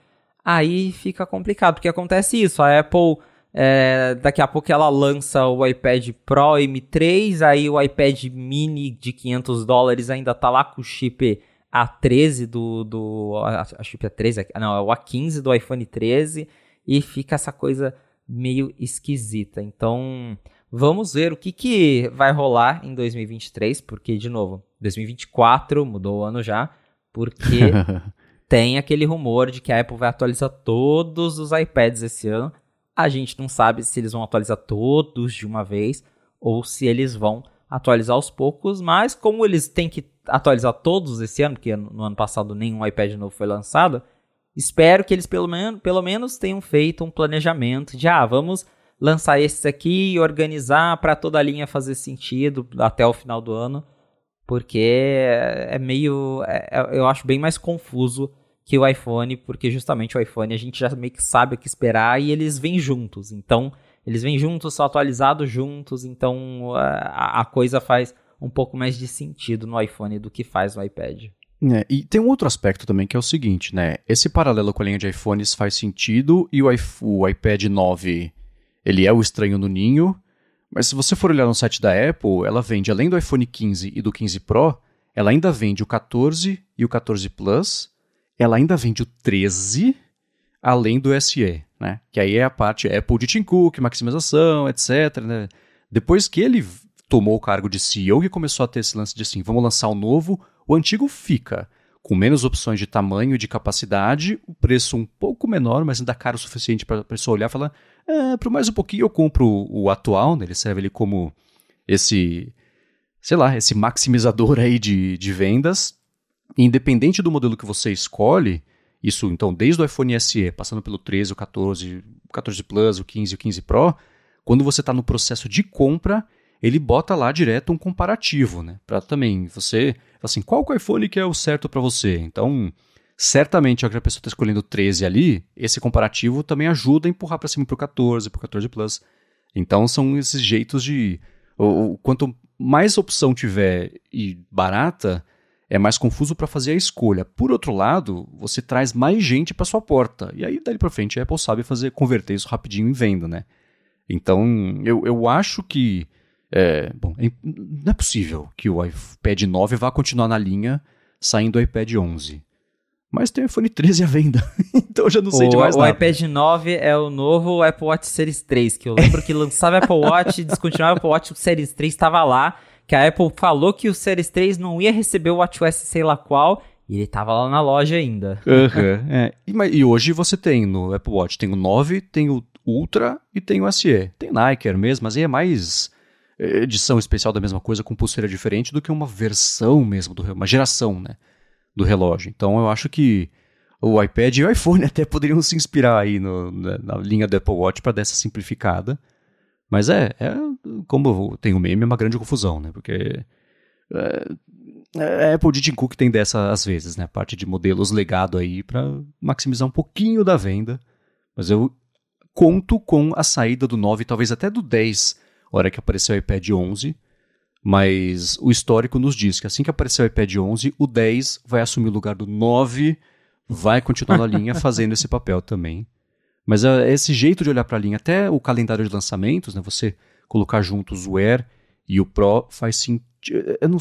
aí fica complicado, porque acontece isso, a Apple é, daqui a pouco ela lança o iPad Pro M3, aí o iPad mini de 500 dólares ainda tá lá com o chip A13 do. do a, a chip A13, não, é o A15 do iPhone 13 e fica essa coisa meio esquisita. Então, vamos ver o que, que vai rolar em 2023, porque, de novo, 2024 mudou o ano já, porque tem aquele rumor de que a Apple vai atualizar todos os iPads esse ano. A gente não sabe se eles vão atualizar todos de uma vez ou se eles vão atualizar aos poucos, mas como eles têm que atualizar todos esse ano, porque no ano passado nenhum iPad novo foi lançado, espero que eles pelo, men pelo menos tenham feito um planejamento de, ah, vamos lançar esses aqui e organizar para toda a linha fazer sentido até o final do ano, porque é meio, é, é eu acho bem mais confuso que o iPhone, porque justamente o iPhone a gente já meio que sabe o que esperar e eles vêm juntos. Então, eles vêm juntos, são atualizados juntos, então a, a coisa faz um pouco mais de sentido no iPhone do que faz no iPad.
É, e tem um outro aspecto também que é o seguinte, né? Esse paralelo com a linha de iPhones faz sentido e o, o iPad 9 ele é o estranho no ninho, mas se você for olhar no site da Apple, ela vende além do iPhone 15 e do 15 Pro, ela ainda vende o 14 e o 14 Plus ela ainda vende o 13 além do SE, né? Que aí é a parte Apple de Tim Cook, maximização, etc. Né? Depois que ele tomou o cargo de CEO e começou a ter esse lance de assim, vamos lançar o novo, o antigo fica com menos opções de tamanho e de capacidade, o preço um pouco menor, mas ainda caro o suficiente para a pessoa olhar e falar, é, por mais um pouquinho eu compro o, atual, né? ele serve ali como esse, sei lá, esse maximizador aí de, de vendas, independente do modelo que você escolhe, isso então desde o iPhone SE, passando pelo 13, o 14, o 14 Plus, o 15 e o 15 Pro, quando você está no processo de compra, ele bota lá direto um comparativo, né? Para também você, assim, qual o iPhone que é o certo para você? Então, certamente, já que a pessoa está escolhendo o 13 ali, esse comparativo também ajuda a empurrar para cima para o 14, para o 14 Plus. Então, são esses jeitos de. Quanto mais opção tiver e barata, é mais confuso para fazer a escolha. Por outro lado, você traz mais gente para sua porta. E aí, dali para frente, a Apple sabe fazer converter isso rapidinho em venda, né? Então, eu, eu acho que. É, bom, é, não é possível que o iPad 9 vá continuar na linha saindo do iPad 11. Mas tem o iPhone 13 à venda. então eu já não sei
o,
de mais
o
nada.
O iPad 9 é o novo Apple Watch Series 3, que eu lembro que lançava Apple Watch, descontinuava o Apple Watch Series 3, estava lá que a Apple falou que o Series 3 não ia receber o WatchOS sei lá qual, e ele tava lá na loja ainda.
Uhum, é. e, e, hoje você tem no Apple Watch, tem o 9, tem o Ultra e tem o SE. Tem Nike mesmo, mas aí é mais é, edição especial da mesma coisa com pulseira diferente do que uma versão mesmo, do, uma geração né, do relógio. Então eu acho que o iPad e o iPhone até poderiam se inspirar aí no, na, na linha do Apple Watch para dar essa simplificada. Mas é, é como tem o meme, é uma grande confusão, né? Porque é, a Apple de Tim Cook tem dessa às vezes, né? Parte de modelos legado aí para maximizar um pouquinho da venda. Mas eu conto com a saída do 9, talvez até do 10, hora que apareceu o iPad 11. Mas o histórico nos diz que assim que aparecer o iPad 11, o 10 vai assumir o lugar do 9, vai continuar na linha fazendo esse papel também. Mas uh, esse jeito de olhar para a linha, até o calendário de lançamentos, né, você colocar juntos o Air e o Pro faz sentido. Eu, não,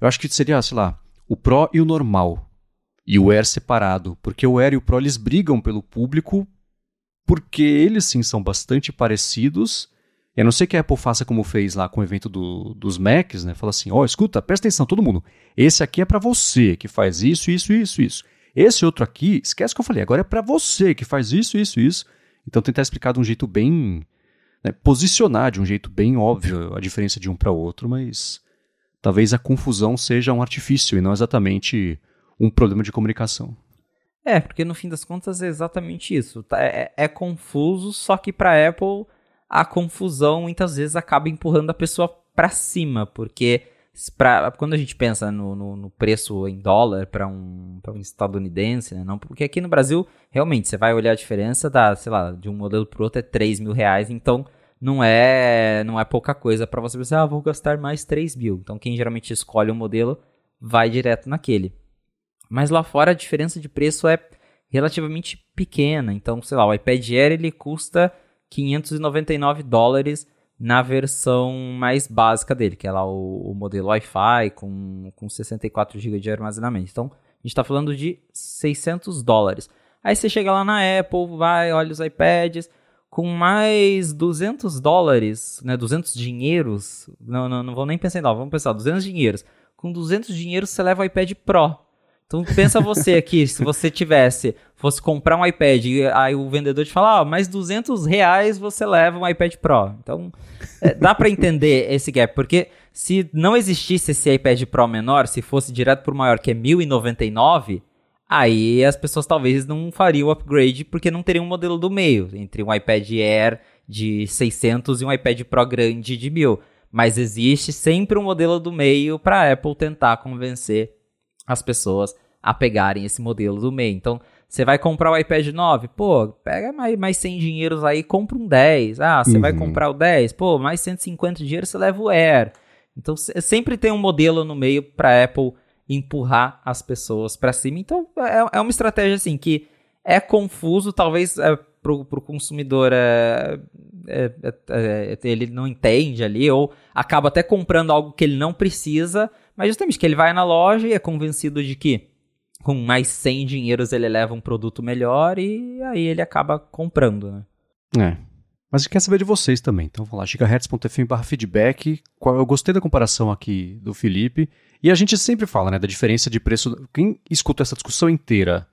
eu acho que seria, sei lá, o Pro e o normal. E o Air separado. Porque o Air e o Pro eles brigam pelo público porque eles sim são bastante parecidos e a não ser que a Apple faça como fez lá com o evento do, dos Macs, né? Fala assim, ó, oh, escuta, presta atenção, todo mundo. Esse aqui é para você, que faz isso, isso, isso, isso. Esse outro aqui, esquece que eu falei, agora é para você, que faz isso, isso, isso. Então tentar explicar de um jeito bem... Né, posicionar de um jeito bem óbvio a diferença de um para outro, mas talvez a confusão seja um artifício e não exatamente um problema de comunicação.
É, porque no fim das contas é exatamente isso. Tá, é, é confuso, só que para Apple a confusão muitas vezes acaba empurrando a pessoa para cima, porque pra, quando a gente pensa no, no, no preço em dólar para um, um estadunidense, né, não, porque aqui no Brasil, realmente, você vai olhar a diferença da, sei lá, de um modelo para outro é 3 mil reais, então não é, não é pouca coisa para você pensar, ah, vou gastar mais 3 mil. Então quem geralmente escolhe um modelo vai direto naquele. Mas lá fora a diferença de preço é relativamente pequena, então, sei lá, o iPad Air ele custa 599 dólares na versão mais básica dele, que é lá o, o modelo Wi-Fi com, com 64 GB de armazenamento. Então, a gente está falando de 600 dólares. Aí você chega lá na Apple, vai, olha os iPads, com mais 200 dólares, né, 200 dinheiros, não, não, não vou nem pensar em dólar, vamos pensar, 200 dinheiros. Com 200 dinheiros você leva o iPad Pro. Então pensa você aqui, se você tivesse, fosse comprar um iPad, aí o vendedor te fala, ah, mais 200 reais você leva um iPad Pro. Então é, dá para entender esse gap, porque se não existisse esse iPad Pro menor, se fosse direto por maior, que é 1099, aí as pessoas talvez não fariam o upgrade porque não teriam um modelo do meio, entre um iPad Air de 600 e um iPad Pro grande de 1000. Mas existe sempre um modelo do meio para a Apple tentar convencer as pessoas a pegarem esse modelo do meio. Então, você vai comprar o iPad 9, pô, pega mais, mais 100 dinheiros aí, compra um 10. Ah, você uhum. vai comprar o 10, pô, mais 150 dinheiros você leva o Air. Então, sempre tem um modelo no meio para Apple empurrar as pessoas para cima. Então, é, é, uma estratégia assim que é confuso, talvez é, pro, pro consumidor é, é, é, é, ele não entende ali, ou acaba até comprando algo que ele não precisa, mas justamente que ele vai na loja e é convencido de que com mais 100 dinheiros ele leva um produto melhor e aí ele acaba comprando, né?
É. Mas quer saber de vocês também. Então vamos lá, gigahertz.fm feedback. Eu gostei da comparação aqui do Felipe. E a gente sempre fala, né, da diferença de preço. Quem escuta essa discussão inteira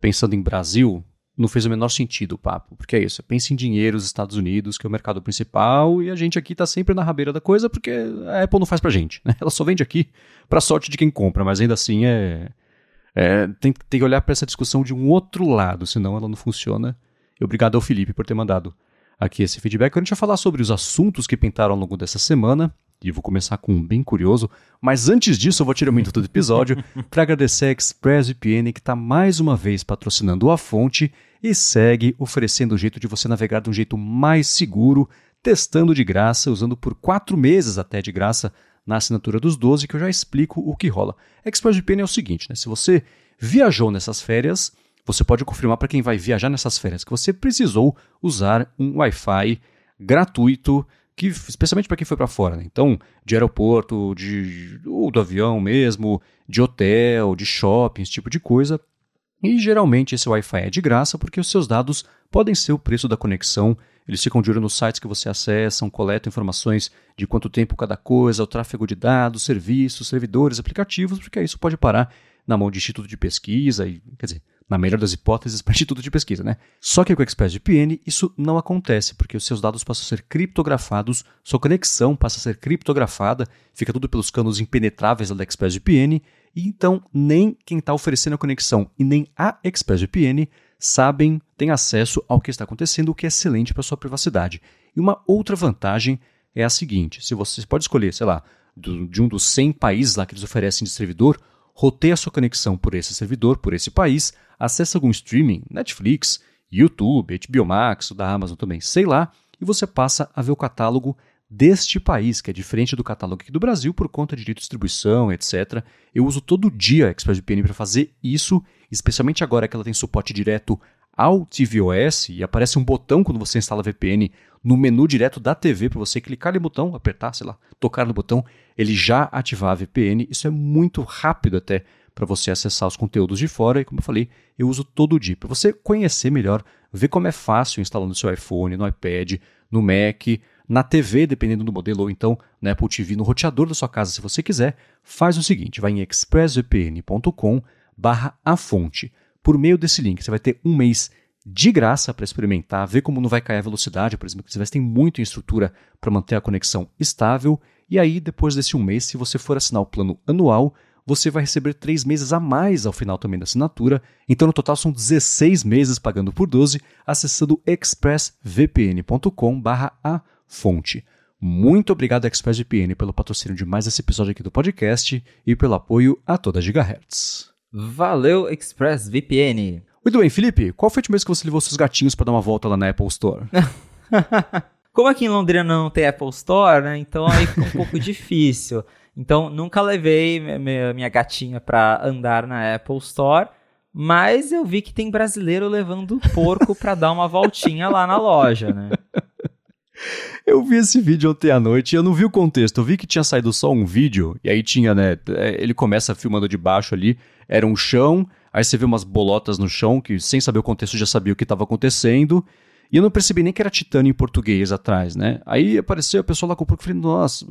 pensando em Brasil, não fez o menor sentido o papo, porque é isso, pensa em dinheiro os Estados Unidos, que é o mercado principal, e a gente aqui está sempre na rabeira da coisa, porque a Apple não faz pra gente, né? Ela só vende aqui pra sorte de quem compra, mas ainda assim é, é tem, tem que olhar para essa discussão de um outro lado, senão ela não funciona. E obrigado ao Felipe por ter mandado aqui esse feedback. A gente vai falar sobre os assuntos que pintaram ao longo dessa semana, e vou começar com um bem curioso, mas antes disso eu vou tirar um minuto do episódio para agradecer a ExpressVPN que está mais uma vez patrocinando a fonte e segue oferecendo o jeito de você navegar de um jeito mais seguro, testando de graça, usando por quatro meses até de graça na assinatura dos 12, que eu já explico o que rola. ExpressVPN é o seguinte, né? Se você viajou nessas férias, você pode confirmar para quem vai viajar nessas férias que você precisou usar um Wi-Fi gratuito que especialmente para quem foi para fora, né? Então, de aeroporto, de ou do avião mesmo, de hotel, de shopping, esse tipo de coisa. E geralmente esse Wi-Fi é de graça porque os seus dados podem ser o preço da conexão. Eles ficam de olho nos sites que você acessa, coletam informações de quanto tempo cada coisa, o tráfego de dados, serviços, servidores, aplicativos, porque isso pode parar na mão de instituto de pesquisa e, quer dizer, na melhor das hipóteses, para instituto de pesquisa, né? Só que com o ExpressVPN isso não acontece, porque os seus dados passam a ser criptografados, sua conexão passa a ser criptografada, fica tudo pelos canos impenetráveis da ExpressVPN, e então nem quem está oferecendo a conexão e nem a ExpressVPN sabem, têm acesso ao que está acontecendo, o que é excelente para sua privacidade. E uma outra vantagem é a seguinte: se você pode escolher, sei lá, do, de um dos 100 países lá que eles oferecem de servidor, roteia sua conexão por esse servidor, por esse país, acessa algum streaming, Netflix, YouTube, HBO Max, da Amazon também, sei lá, e você passa a ver o catálogo deste país, que é diferente do catálogo aqui do Brasil por conta de direito de distribuição, etc. Eu uso todo dia a ExpressVPN para fazer isso, especialmente agora que ela tem suporte direto ao tvOS e aparece um botão quando você instala VPN no menu direto da TV para você clicar no botão, apertar, sei lá, tocar no botão, ele já ativar a VPN. Isso é muito rápido até para você acessar os conteúdos de fora e como eu falei, eu uso todo dia para você conhecer melhor, ver como é fácil instalar no seu iPhone, no iPad, no Mac, na TV, dependendo do modelo, ou então na Apple TV, no roteador da sua casa, se você quiser, faz o seguinte, vai em expressvpn.com barra. Por meio desse link, você vai ter um mês de graça para experimentar, ver como não vai cair a velocidade, por exemplo, que você tem muito em estrutura para manter a conexão estável. E aí, depois desse um mês, se você for assinar o plano anual, você vai receber três meses a mais ao final também da assinatura. Então, no total, são 16 meses pagando por 12, acessando expressvpn.com/a fonte. Muito obrigado, ExpressVPN, pelo patrocínio de mais esse episódio aqui do podcast e pelo apoio a toda a Gigahertz.
Valeu, ExpressVPN!
Muito bem, Felipe, qual foi o último mês que você levou seus gatinhos para dar uma volta lá na Apple Store?
Como aqui em Londrina não tem Apple Store, né? Então aí fica um pouco difícil. Então nunca levei minha gatinha para andar na Apple Store, mas eu vi que tem brasileiro levando porco para dar uma voltinha lá na loja, né?
Eu vi esse vídeo ontem à noite e eu não vi o contexto. Eu vi que tinha saído só um vídeo, e aí tinha, né? É, ele começa filmando de baixo ali, era um chão, aí você vê umas bolotas no chão, que sem saber o contexto já sabia o que estava acontecendo. E eu não percebi nem que era titânio em português atrás, né? Aí apareceu a pessoa lá com o porco e falei, nossa,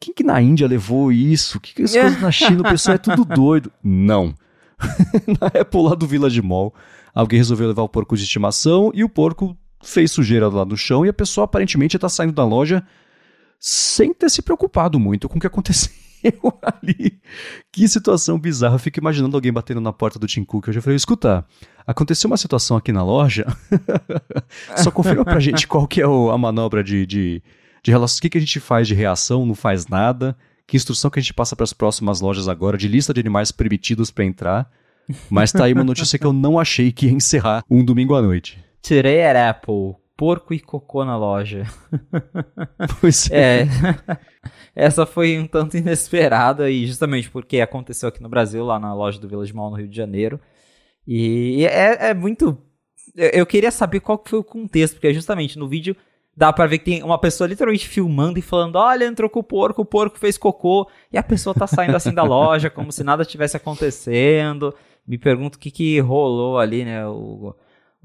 quem que na Índia levou isso? Que que as coisas na China, o pessoal é tudo doido. Não. na Apple lá do Village Mall, alguém resolveu levar o porco de estimação e o porco fez sujeira lá no chão e a pessoa aparentemente está saindo da loja sem ter se preocupado muito com o que aconteceu ali. Que situação bizarra. Eu fico imaginando alguém batendo na porta do Tim Cook. Eu já falei, escuta, aconteceu uma situação aqui na loja. Só confirma pra gente qual que é a manobra de, de, de relação. O que, que a gente faz de reação? Não faz nada. Que instrução que a gente passa para as próximas lojas agora de lista de animais permitidos para entrar. Mas tá aí uma notícia que eu não achei que ia encerrar um domingo à noite.
Today at Apple. Porco e cocô na loja.
Pois é.
é. Essa foi um tanto inesperada e justamente porque aconteceu aqui no Brasil, lá na loja do Village Mall no Rio de Janeiro. E é, é muito. Eu queria saber qual foi o contexto, porque justamente no vídeo dá pra ver que tem uma pessoa literalmente filmando e falando: olha, entrou com o porco, o porco fez cocô, e a pessoa tá saindo assim da loja, como se nada tivesse acontecendo. Me pergunto o que, que rolou ali, né? O,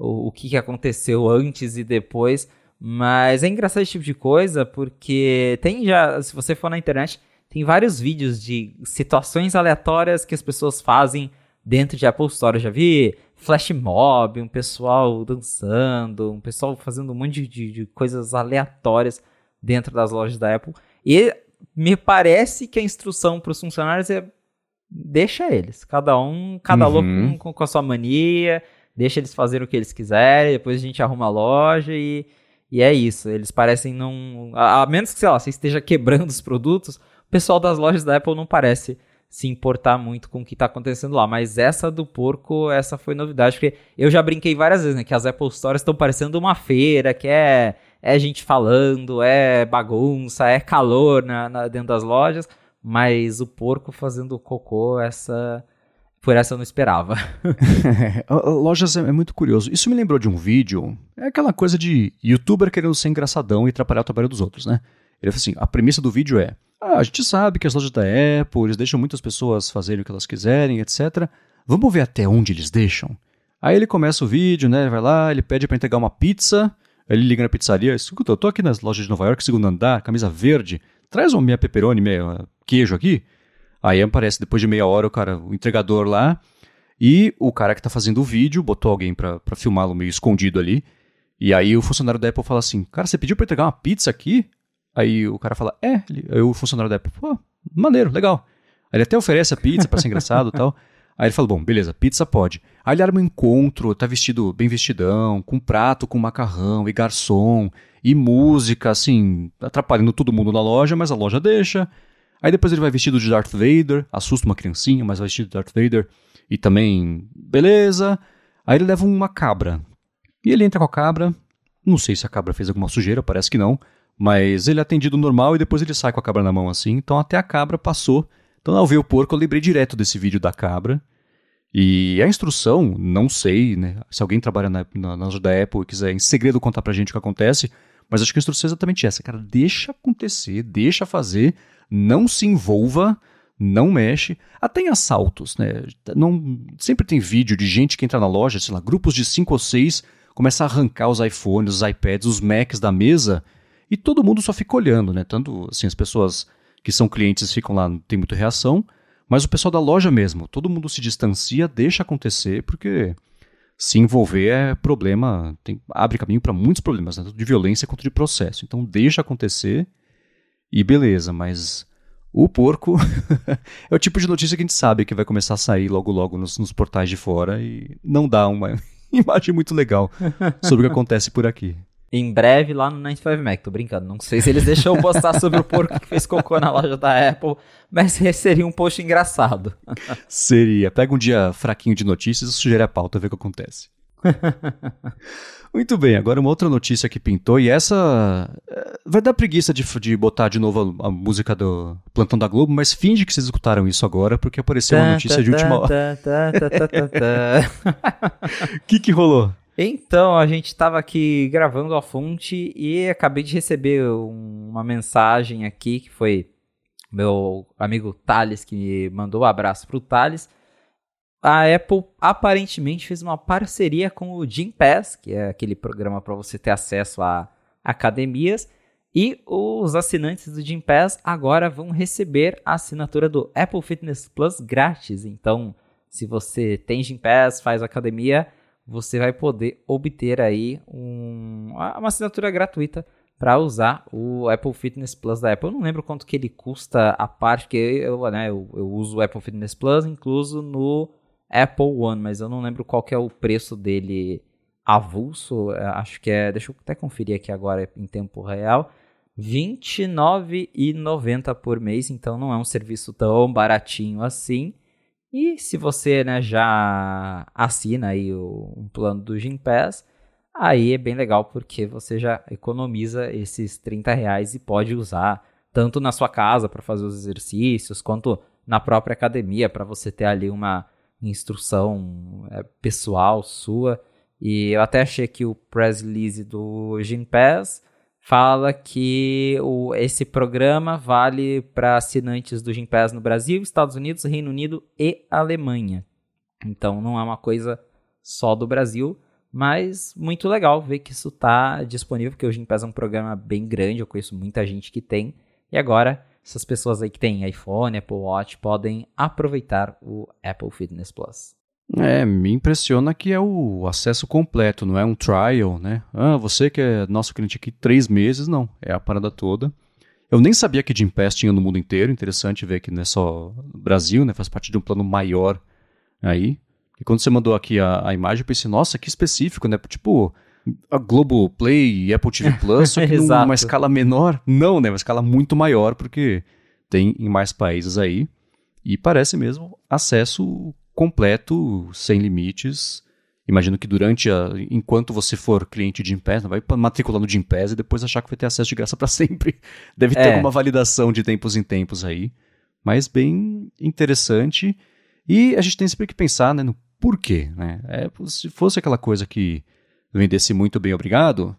o, o que, que aconteceu antes e depois. Mas é engraçado esse tipo de coisa, porque tem já, se você for na internet, tem vários vídeos de situações aleatórias que as pessoas fazem dentro de Apple Store. Eu já vi flash mob, um pessoal dançando, um pessoal fazendo um monte de, de, coisas aleatórias dentro das lojas da Apple. E me parece que a instrução para os funcionários é deixa eles, cada um, cada uhum. louco com, com a sua mania, deixa eles fazerem o que eles quiserem, depois a gente arruma a loja e, e é isso. Eles parecem não. A, a menos que, sei lá, você esteja quebrando os produtos, o pessoal das lojas da Apple não parece se importar muito com o que está acontecendo lá. Mas essa do porco, essa foi novidade, porque eu já brinquei várias vezes, né? Que as Apple Stores estão parecendo uma feira, que é, é gente falando, é bagunça, é calor na, na, dentro das lojas. Mas o porco fazendo cocô, essa por essa eu não esperava.
Lojas é, é, muito curioso. Isso me lembrou de um vídeo. É aquela coisa de youtuber querendo ser engraçadão e atrapalhar o trabalho dos outros, né? Ele falou assim: a premissa do vídeo é. Ah, a gente sabe que as lojas da Apple, eles deixam muitas pessoas fazerem o que elas quiserem, etc. Vamos ver até onde eles deixam. Aí ele começa o vídeo, né? Vai lá, ele pede para entregar uma pizza. Ele liga na pizzaria, escuta, eu tô aqui nas lojas de Nova York, segundo andar, camisa verde. Traz uma minha pepperoni, meio queijo aqui. Aí aparece depois de meia hora o cara, o entregador lá, e o cara que tá fazendo o vídeo botou alguém pra, pra filmá-lo meio escondido ali. E aí o funcionário da Apple fala assim: Cara, você pediu pra entregar uma pizza aqui? Aí o cara fala: É. Aí o funcionário da Apple, pô, maneiro, legal. Aí ele até oferece a pizza pra ser engraçado e tal. Aí ele fala: Bom, beleza, pizza pode. Aí ele arma um encontro, tá vestido bem vestidão, com prato, com macarrão e garçom, e música, assim, atrapalhando todo mundo na loja, mas a loja deixa. Aí depois ele vai vestido de Darth Vader, assusta uma criancinha, mas vai vestido de Darth Vader. E também, beleza. Aí ele leva uma cabra. E ele entra com a cabra. Não sei se a cabra fez alguma sujeira, parece que não. Mas ele é atendido normal e depois ele sai com a cabra na mão assim. Então até a cabra passou. Então ao ver o porco, eu lembrei direto desse vídeo da cabra. E a instrução, não sei, né? Se alguém trabalha na, na, da Apple e quiser em segredo contar pra gente o que acontece, mas acho que a instrução é exatamente essa, cara. Deixa acontecer, deixa fazer, não se envolva, não mexe. Até em assaltos, né? Não, sempre tem vídeo de gente que entra na loja, sei lá, grupos de cinco ou seis, começa a arrancar os iPhones, os iPads, os Macs da mesa e todo mundo só fica olhando, né? Tanto assim, as pessoas que são clientes ficam lá, não tem muita reação, mas o pessoal da loja mesmo, todo mundo se distancia, deixa acontecer, porque se envolver é problema, tem, abre caminho para muitos problemas, né? tanto de violência quanto de processo. Então deixa acontecer e beleza, mas o porco é o tipo de notícia que a gente sabe que vai começar a sair logo logo nos, nos portais de fora e não dá uma imagem muito legal sobre o que acontece por aqui
em breve lá no 95 Mac. Tô brincando, não sei se eles deixam eu postar sobre o porco que fez cocô na loja da Apple, mas seria um post engraçado.
Seria. Pega um dia fraquinho de notícias e sugere a pauta, ver o que acontece. Muito bem, agora uma outra notícia que pintou, e essa eh, vai dar preguiça de, de botar de novo a, a, música do Plantão da Globo, mas finge que vocês escutaram isso agora, porque apareceu uma notícia de última hora. O que que rolou?
Então, a gente estava aqui gravando a fonte e acabei de receber uma mensagem aqui que foi meu amigo Thales que me mandou um abraço pro Thales. A Apple aparentemente fez uma parceria com o Gym Pass, que é aquele programa para você ter acesso a academias, e os assinantes do Gym Pass agora vão receber a assinatura do Apple Fitness Plus grátis. Então, se você tem Gym Pass, faz academia, você vai poder obter aí um, uma assinatura gratuita para usar o Apple Fitness Plus da Apple. Eu não lembro quanto que ele custa a parte, que eu, né, eu, eu uso o Apple Fitness Plus incluso no Apple One, mas eu não lembro qual que é o preço dele avulso. É, acho que é, deixa eu até conferir aqui agora em tempo real. R$ 29,90 por mês, então não é um serviço tão baratinho assim. E se você né, já assina aí o, um plano do Gympass, aí é bem legal porque você já economiza esses 30 reais e pode usar tanto na sua casa para fazer os exercícios, quanto na própria academia para você ter ali uma instrução é, pessoal sua. E eu até achei que o press release do Gympass fala que o, esse programa vale para assinantes do Gympass no Brasil, Estados Unidos, Reino Unido e Alemanha. Então não é uma coisa só do Brasil, mas muito legal ver que isso está disponível, porque o Gympass é um programa bem grande, eu conheço muita gente que tem, e agora essas pessoas aí que têm iPhone, Apple Watch, podem aproveitar o Apple Fitness Plus.
É, me impressiona que é o acesso completo, não é um trial, né? Ah, você que é nosso cliente aqui três meses, não. É a parada toda. Eu nem sabia que Jim Pass tinha no mundo inteiro. Interessante ver que não é só no Brasil, né? Faz parte de um plano maior aí. E quando você mandou aqui a, a imagem, eu pensei, nossa, que específico, né? Tipo, a Globo Play e Apple TV Plus, só que numa escala menor. Não, né? Uma escala muito maior, porque tem em mais países aí. E parece mesmo acesso completo, sem limites. Imagino que durante a. Enquanto você for cliente de Gimpass, vai matricular no Gimpass e depois achar que vai ter acesso de graça para sempre. Deve ter é. alguma validação de tempos em tempos aí. Mas bem interessante. E a gente tem sempre que pensar né, no porquê. Né? É, se fosse aquela coisa que vendesse muito bem, obrigado,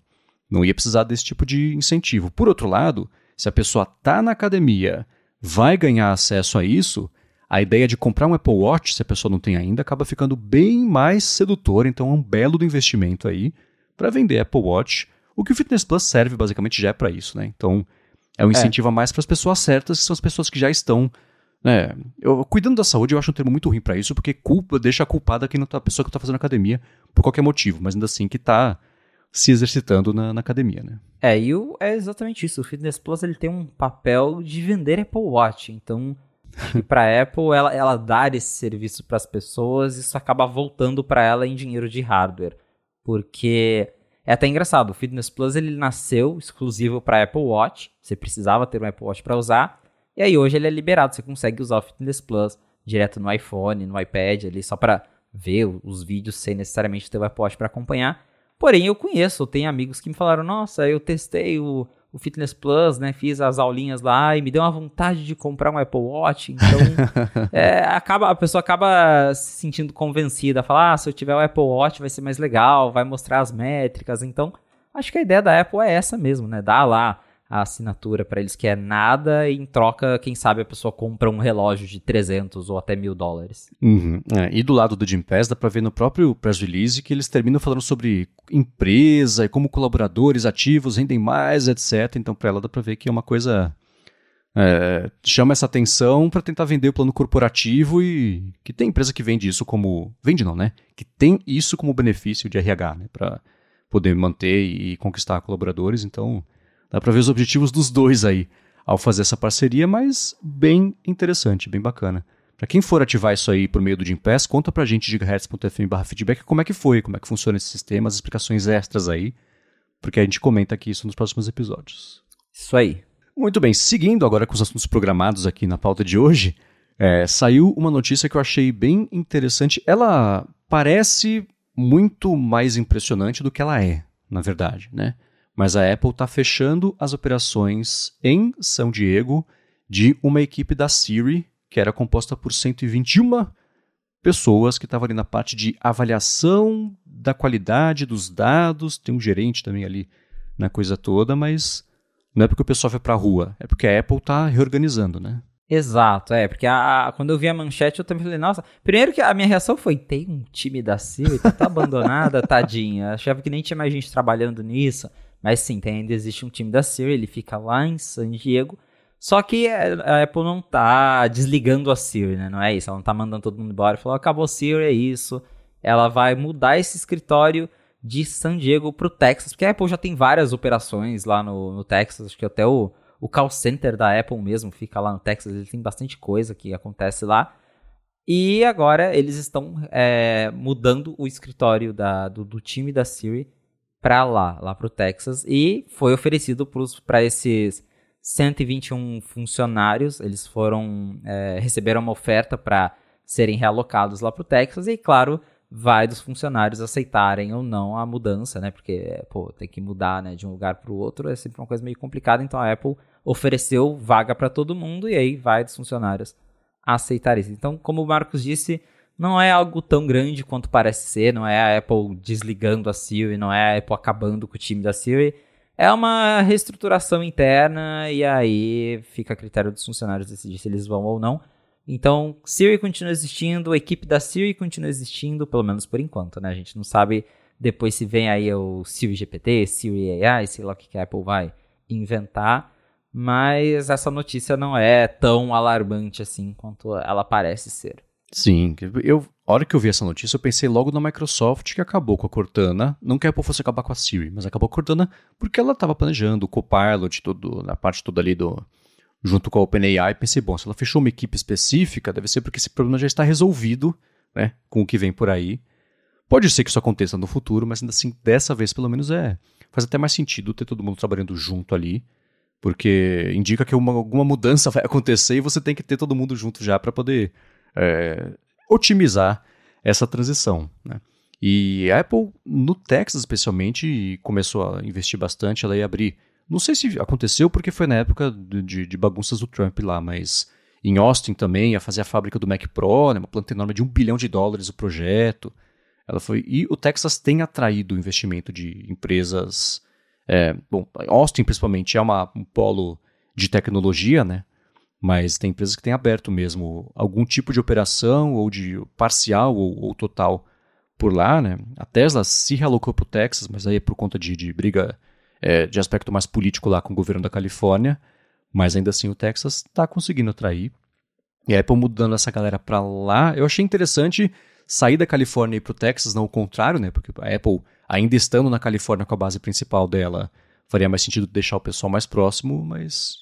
não ia precisar desse tipo de incentivo. Por outro lado, se a pessoa está na academia, vai ganhar acesso a isso, a ideia de comprar um Apple Watch, se a pessoa não tem ainda, acaba ficando bem mais sedutora, então é um belo do investimento aí para vender Apple Watch. O que o Fitness Plus serve basicamente já é para isso, né? Então é um é. incentivo é. a mais para as pessoas certas, que são as pessoas que já estão né? Eu, cuidando da saúde, eu acho um termo muito ruim para isso, porque culpa deixa a culpada quem não tá, a pessoa que está fazendo academia por qualquer motivo, mas ainda assim que está se exercitando na, na, academia, né?
É, e o, é exatamente isso. O Fitness Plus ele tem um papel de vender Apple Watch, então para a Apple, ela, ela dar esse serviço para as pessoas, isso acaba voltando para ela em dinheiro de hardware. Porque é até engraçado, o Fitness Plus ele nasceu exclusivo para Apple Watch, você precisava ter um Apple Watch para usar, E aí hoje ele é liberado, você consegue usar o Fitness Plus direto no iPhone, no iPad ali, só para ver os vídeos sem necessariamente ter o Apple Watch para acompanhar. Porém, eu conheço, eu tenho amigos que me falaram: "Nossa, eu testei o, o Fitness Plus, né? Fiz as aulinhas lá e me deu uma vontade de comprar um Apple Watch". Então, é, acaba a pessoa acaba se sentindo convencida, falar: "Ah, se eu tiver o Apple Watch vai ser mais legal, vai mostrar as métricas". Então, acho que a ideia da Apple é essa mesmo, né? Dá lá a assinatura para eles que é nada e em troca, quem sabe a pessoa compra um relógio de 300 ou até mil dólares.
Uhum. É, e do lado do Jim Pass dá para ver no próprio press release que eles terminam falando sobre empresa e como colaboradores ativos rendem mais, etc. Então para ela dá para ver que é uma coisa é, chama essa atenção para tentar vender o plano corporativo e que tem empresa que vende isso como vende não, né? Que tem isso como benefício de RH, né? Para poder manter e conquistar colaboradores. Então Dá para ver os objetivos dos dois aí ao fazer essa parceria, mas bem interessante, bem bacana. Para quem for ativar isso aí por meio do Gimpass, conta pra gente gigahertz.fm barra feedback como é que foi, como é que funciona esse sistema, as explicações extras aí, porque a gente comenta aqui isso nos próximos episódios.
Isso aí.
Muito bem, seguindo agora com os assuntos programados aqui na pauta de hoje, é, saiu uma notícia que eu achei bem interessante. Ela parece muito mais impressionante do que ela é, na verdade, né? Mas a Apple está fechando as operações em São Diego de uma equipe da Siri, que era composta por 121 pessoas que estavam ali na parte de avaliação da qualidade dos dados. Tem um gerente também ali na coisa toda, mas não é porque o pessoal foi para a rua, é porque a Apple está reorganizando, né?
Exato, é, porque a, a, quando eu vi a manchete eu também falei, nossa, primeiro que a minha reação foi, tem um time da Siri, tá, tá abandonada, tadinha, achava que nem tinha mais gente trabalhando nisso, mas sim, tem, ainda existe um time da Siri, ele fica lá em San Diego. Só que a Apple não tá desligando a Siri, né? Não é isso. Ela não tá mandando todo mundo embora. Falou, acabou a Siri, é isso. Ela vai mudar esse escritório de San Diego pro Texas. Porque a Apple já tem várias operações lá no, no Texas. Acho que até o, o call center da Apple mesmo fica lá no Texas. Ele tem bastante coisa que acontece lá. E agora eles estão é, mudando o escritório da, do, do time da Siri para lá, lá para o Texas, e foi oferecido para esses 121 funcionários, eles foram é, receberam uma oferta para serem realocados lá para o Texas, e claro, vai dos funcionários aceitarem ou não a mudança, né? Porque, pô, tem que mudar né, de um lugar para o outro, é sempre uma coisa meio complicada, então a Apple ofereceu vaga para todo mundo, e aí vai dos funcionários aceitar isso. Então, como o Marcos disse, não é algo tão grande quanto parece ser, não é a Apple desligando a Siri, não é a Apple acabando com o time da Siri. É uma reestruturação interna e aí fica a critério dos funcionários decidir se eles vão ou não. Então, Siri continua existindo, a equipe da Siri continua existindo, pelo menos por enquanto, né? A gente não sabe depois se vem aí o Siri GPT, Siri AI, sei lá o que a Apple vai inventar. Mas essa notícia não é tão alarmante assim quanto ela parece ser.
Sim, eu, a hora que eu vi essa notícia, eu pensei logo na Microsoft que acabou com a Cortana. Não que a Apple fosse acabar com a Siri, mas acabou com a Cortana porque ela estava planejando o Copilot, tudo, na parte toda ali do. junto com a OpenAI. Pensei, bom, se ela fechou uma equipe específica, deve ser porque esse problema já está resolvido, né, com o que vem por aí. Pode ser que isso aconteça no futuro, mas ainda assim, dessa vez, pelo menos, é. Faz até mais sentido ter todo mundo trabalhando junto ali, porque indica que uma, alguma mudança vai acontecer e você tem que ter todo mundo junto já para poder é, otimizar essa transição. Né? E a Apple, no Texas especialmente, começou a investir bastante, ela ia abrir. Não sei se aconteceu porque foi na época de, de bagunças do Trump lá, mas em Austin também ia fazer a fábrica do Mac Pro, né, uma planta enorme de um bilhão de dólares o projeto. Ela foi e o Texas tem atraído o investimento de empresas. É, bom, Austin principalmente é uma, um polo de tecnologia, né? Mas tem empresas que têm aberto mesmo algum tipo de operação ou de parcial ou, ou total por lá, né? A Tesla se realocou para o Texas, mas aí é por conta de, de briga é, de aspecto mais político lá com o governo da Califórnia, mas ainda assim o Texas está conseguindo atrair. E a Apple mudando essa galera para lá, eu achei interessante sair da Califórnia e ir para o Texas, não o contrário, né? Porque a Apple, ainda estando na Califórnia com a base principal dela, faria mais sentido deixar o pessoal mais próximo, mas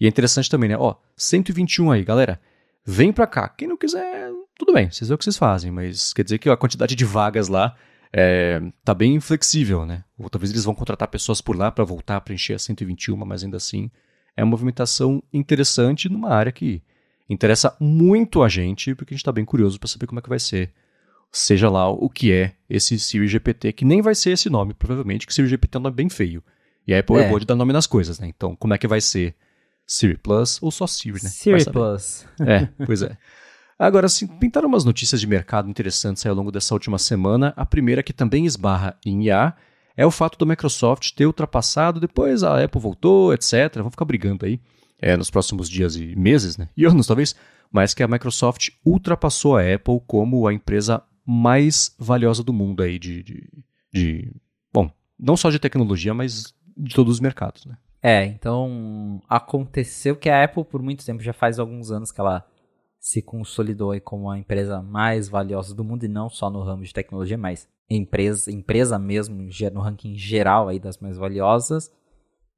e é interessante também, né? Ó, 121 aí, galera. Vem pra cá. Quem não quiser, tudo bem, vocês veem o que vocês fazem, mas quer dizer que a quantidade de vagas lá é, tá bem flexível, né? Ou talvez eles vão contratar pessoas por lá para voltar a preencher a 121, mas ainda assim é uma movimentação interessante numa área que interessa muito a gente, porque a gente está bem curioso para saber como é que vai ser. Seja lá o que é esse Siri GPT, que nem vai ser esse nome, provavelmente, que Siri GPT é um nome bem feio. E a Apple é, é boa de dar nome nas coisas, né? Então, como é que vai ser Siri Plus ou só Siri, né?
Siri Plus.
É, pois é. Agora, assim, pintaram umas notícias de mercado interessantes ao longo dessa última semana. A primeira, que também esbarra em IA, é o fato da Microsoft ter ultrapassado, depois a Apple voltou, etc. Vamos ficar brigando aí é, nos próximos dias e meses, né? E anos talvez, mas que a Microsoft ultrapassou a Apple como a empresa mais valiosa do mundo aí de, de, de bom, não só de tecnologia, mas de todos os mercados, né?
É, então aconteceu que a Apple por muito tempo já faz alguns anos que ela se consolidou aí como a empresa mais valiosa do mundo e não só no ramo de tecnologia, mas empresa, empresa mesmo no ranking geral aí das mais valiosas.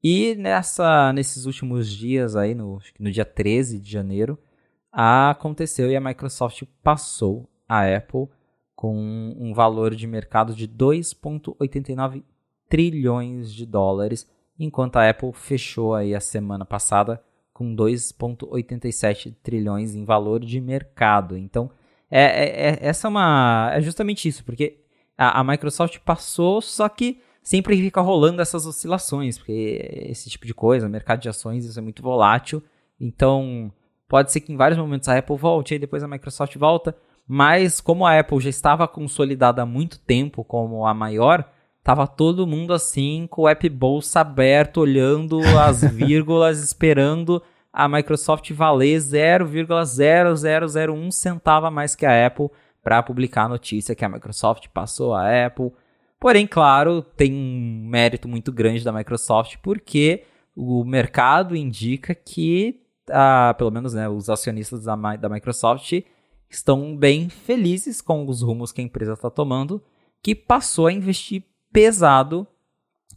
E nessa, nesses últimos dias aí, no, no dia 13 de janeiro, aconteceu e a Microsoft passou a Apple com um valor de mercado de 2,89 trilhões de dólares, enquanto a Apple fechou aí a semana passada com 2,87 trilhões em valor de mercado. Então, é, é, é, essa é uma é justamente isso, porque a, a Microsoft passou, só que sempre fica rolando essas oscilações, porque esse tipo de coisa, mercado de ações, isso é muito volátil. Então, pode ser que em vários momentos a Apple volte, e depois a Microsoft volta. Mas como a Apple já estava consolidada há muito tempo como a maior, tava todo mundo assim com o app bolsa aberto, olhando as vírgulas, esperando a Microsoft valer 0,0001 centavo a mais que a Apple para publicar a notícia que a Microsoft passou a Apple. Porém, claro, tem um mérito muito grande da Microsoft porque o mercado indica que, ah, pelo menos né, os acionistas da, da Microsoft estão bem felizes com os rumos que a empresa está tomando, que passou a investir pesado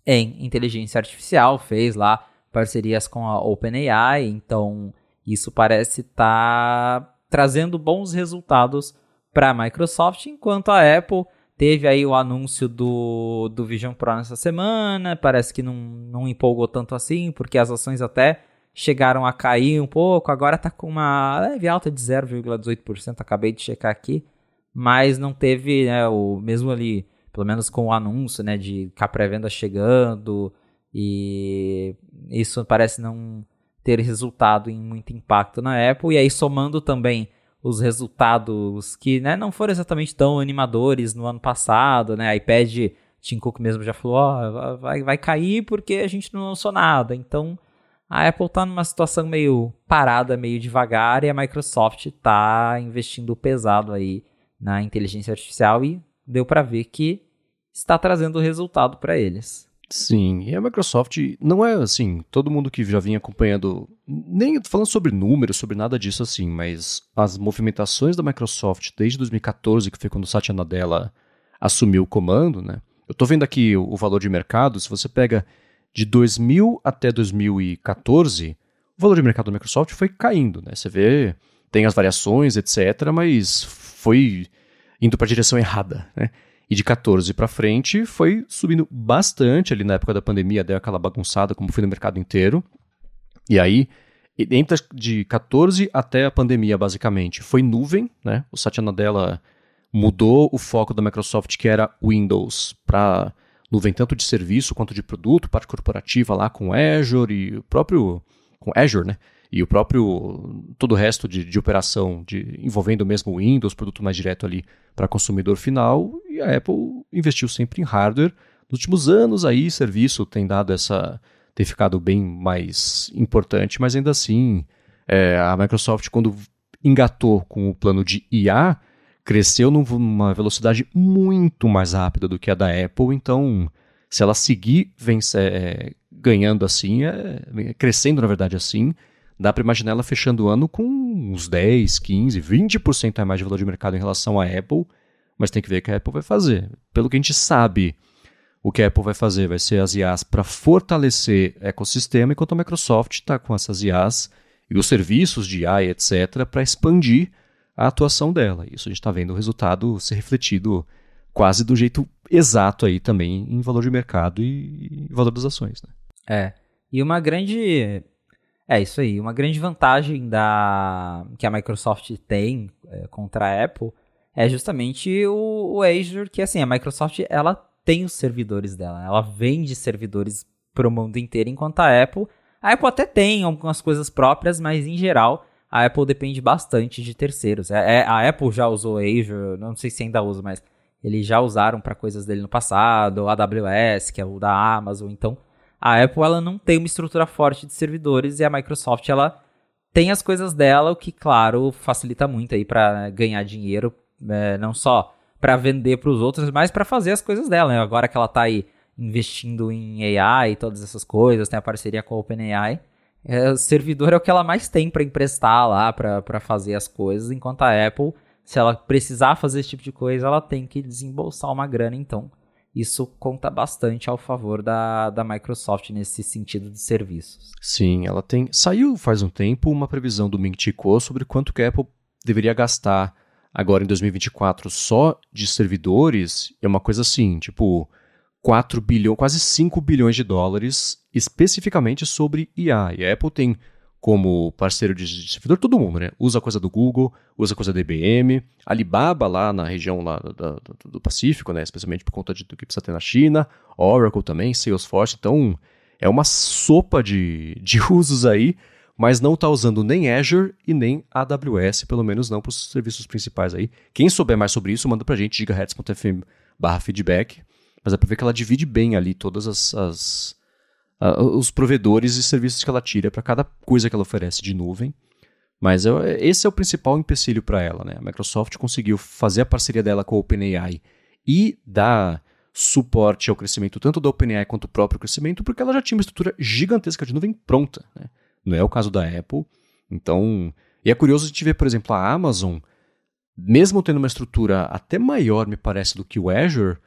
em inteligência artificial, fez lá parcerias com a OpenAI, então isso parece estar tá trazendo bons resultados para a Microsoft, enquanto a Apple Teve aí o anúncio do, do Vision Pro nessa semana, parece que não, não empolgou tanto assim, porque as ações até chegaram a cair um pouco, agora está com uma leve alta de 0,18%, acabei de checar aqui, mas não teve né, o mesmo ali, pelo menos com o anúncio né, de que a pré-venda chegando, e isso parece não ter resultado em muito impacto na Apple, e aí somando também os resultados que né, não foram exatamente tão animadores no ano passado, né? IPad, Tim Cook mesmo já falou, ó, vai, vai cair porque a gente não lançou nada. Então, a Apple está numa situação meio parada, meio devagar, e a Microsoft está investindo pesado aí na inteligência artificial e deu para ver que está trazendo resultado para eles.
Sim, e a Microsoft não é assim, todo mundo que já vinha acompanhando, nem falando sobre números, sobre nada disso assim, mas as movimentações da Microsoft desde 2014, que foi quando o Satya Nadella assumiu o comando, né? Eu estou vendo aqui o, valor de mercado, se você pega de 2000 até 2014, o valor de mercado da Microsoft foi caindo, né? Você vê, tem as variações, etc, mas foi indo para a direção errada, né? E de 14 para frente foi subindo bastante ali na época da pandemia, deu aquela bagunçada como foi no mercado inteiro. E aí, entre de 14 até a pandemia, basicamente, foi nuvem, né? O Satya Nadella mudou o foco da Microsoft, que era Windows, para nuvem tanto de serviço quanto de produto, parte corporativa lá com Azure e o próprio com Azure, né? E o próprio todo o resto de, de operação de, envolvendo mesmo o Windows, produto mais direto ali para consumidor final, e a Apple investiu sempre em hardware. Nos últimos anos aí, serviço tem dado essa tem ficado bem mais importante, mas ainda assim, é, a Microsoft quando engatou com o plano de IA, cresceu numa velocidade muito mais rápida do que a da Apple, então se ela seguir vence, é, ganhando assim, é, crescendo na verdade assim, dá para imaginar ela fechando o ano com uns 10, 15, 20% a mais de valor de mercado em relação à Apple, mas tem que ver o que a Apple vai fazer. Pelo que a gente sabe, o que a Apple vai fazer vai ser as IAs para fortalecer o ecossistema, enquanto a Microsoft está com essas IAs e os serviços de IA, etc., para expandir a atuação dela. Isso a gente está vendo o resultado ser refletido quase do jeito exato aí também em valor de mercado e valor das ações. Né?
É. E uma grande É isso aí. Uma grande vantagem da que a Microsoft tem é, contra a Apple é justamente o, o Azure, que assim, a Microsoft ela tem os servidores dela, ela vende servidores para o mundo inteiro, enquanto a Apple, a Apple até tem algumas coisas próprias, mas em geral a Apple depende bastante de terceiros. É, é, a Apple já usou Azure, não sei se ainda usa, mas eles já usaram para coisas dele no passado, AWS, que é o da Amazon, então a Apple ela não tem uma estrutura forte de servidores e a Microsoft ela tem as coisas dela, o que claro facilita muito aí para ganhar dinheiro, é, não só para vender para os outros, mas para fazer as coisas dela. Né? Agora que ela está aí investindo em AI e todas essas coisas, tem a parceria com a OpenAI. É, o servidor é o que ela mais tem para emprestar lá, para fazer as coisas, enquanto a Apple, se ela precisar fazer esse tipo de coisa, ela tem que desembolsar uma grana, então isso conta bastante ao favor da, da Microsoft nesse sentido de serviços.
Sim, ela tem. Saiu faz um tempo uma previsão do Ming Chi Kuo sobre quanto que a Apple deveria gastar agora em 2024 só de servidores. É uma coisa assim, tipo 4 bilhões, quase 5 bilhões de dólares especificamente sobre IA. E a Apple tem como parceiro de servidor todo mundo, né? Usa coisa do Google, usa coisa da IBM, Alibaba lá na região lá do, do Pacífico, né? Especialmente por conta de, do que precisa ter na China, Oracle também, Salesforce. Então é uma sopa de, de usos aí, mas não está usando nem Azure e nem AWS, pelo menos não para os serviços principais aí. Quem souber mais sobre isso, manda para a gente, gigahertz.fm barra feedback. Mas é para ver que ela divide bem ali todas as, as uh, os provedores e serviços que ela tira para cada coisa que ela oferece de nuvem. Mas eu, esse é o principal empecilho para ela. Né? A Microsoft conseguiu fazer a parceria dela com a OpenAI e dar suporte ao crescimento tanto da OpenAI quanto o próprio crescimento, porque ela já tinha uma estrutura gigantesca de nuvem pronta. Né? Não é o caso da Apple. Então, e é curioso a gente ver, por exemplo, a Amazon, mesmo tendo uma estrutura até maior, me parece, do que o Azure,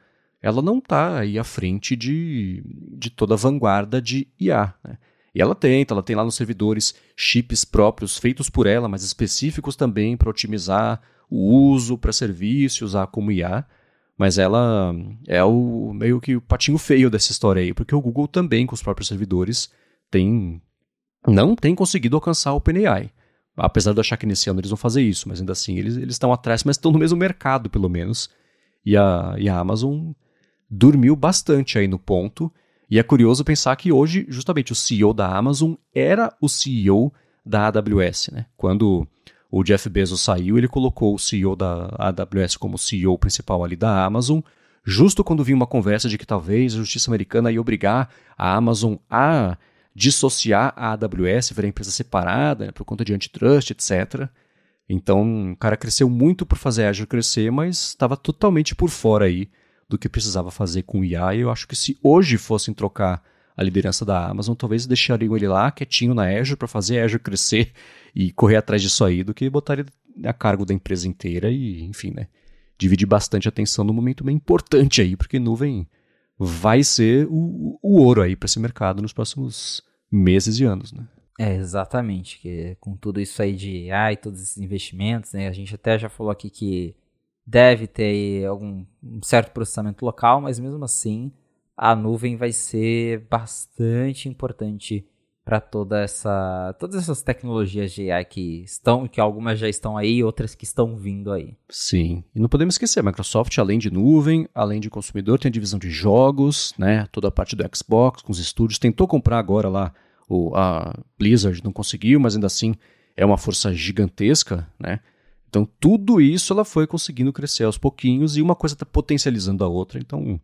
ela não está aí à frente de, de toda a vanguarda de IA. Né? E ela tenta, ela tem lá nos servidores chips próprios feitos por ela, mas específicos também para otimizar o uso para serviço, usar como IA. Mas ela é o meio que o patinho feio dessa história aí, porque o Google também, com os próprios servidores, tem não tem conseguido alcançar o OpenAI. Apesar de achar que nesse ano eles vão fazer isso, mas ainda assim eles, eles estão atrás, mas estão no mesmo mercado, pelo menos. E a, e a Amazon dormiu bastante aí no ponto. E é curioso pensar que hoje, justamente, o CEO da Amazon era o CEO da AWS. Né? Quando o Jeff Bezos saiu, ele colocou o CEO da AWS como CEO principal ali da Amazon, justo quando vinha uma conversa de que talvez a justiça americana ia obrigar a Amazon a dissociar a AWS, virar empresa separada, né, por conta de antitrust, etc. Então, o cara cresceu muito por fazer a Azure crescer, mas estava totalmente por fora aí do que precisava fazer com o IA. E eu acho que se hoje fossem trocar a liderança da Amazon, talvez deixariam ele lá quietinho na Azure para fazer a Azure crescer e correr atrás disso aí, do que botar ele a cargo da empresa inteira e, enfim, né? Dividir bastante atenção num momento bem importante aí, porque nuvem vai ser o, o ouro aí para esse mercado nos próximos meses e anos, né?
É, exatamente. Que com tudo isso aí de AI, todos esses investimentos, né? A gente até já falou aqui que deve ter algum um certo processamento local, mas mesmo assim a nuvem vai ser bastante importante para toda essa todas essas tecnologias de AI que estão que algumas já estão aí outras que estão vindo aí.
Sim. E não podemos esquecer a Microsoft além de nuvem além de consumidor tem a divisão de jogos né toda a parte do Xbox com os estúdios tentou comprar agora lá o a Blizzard não conseguiu mas ainda assim é uma força gigantesca né então, tudo isso ela foi conseguindo crescer aos pouquinhos e uma coisa está potencializando a outra. Então,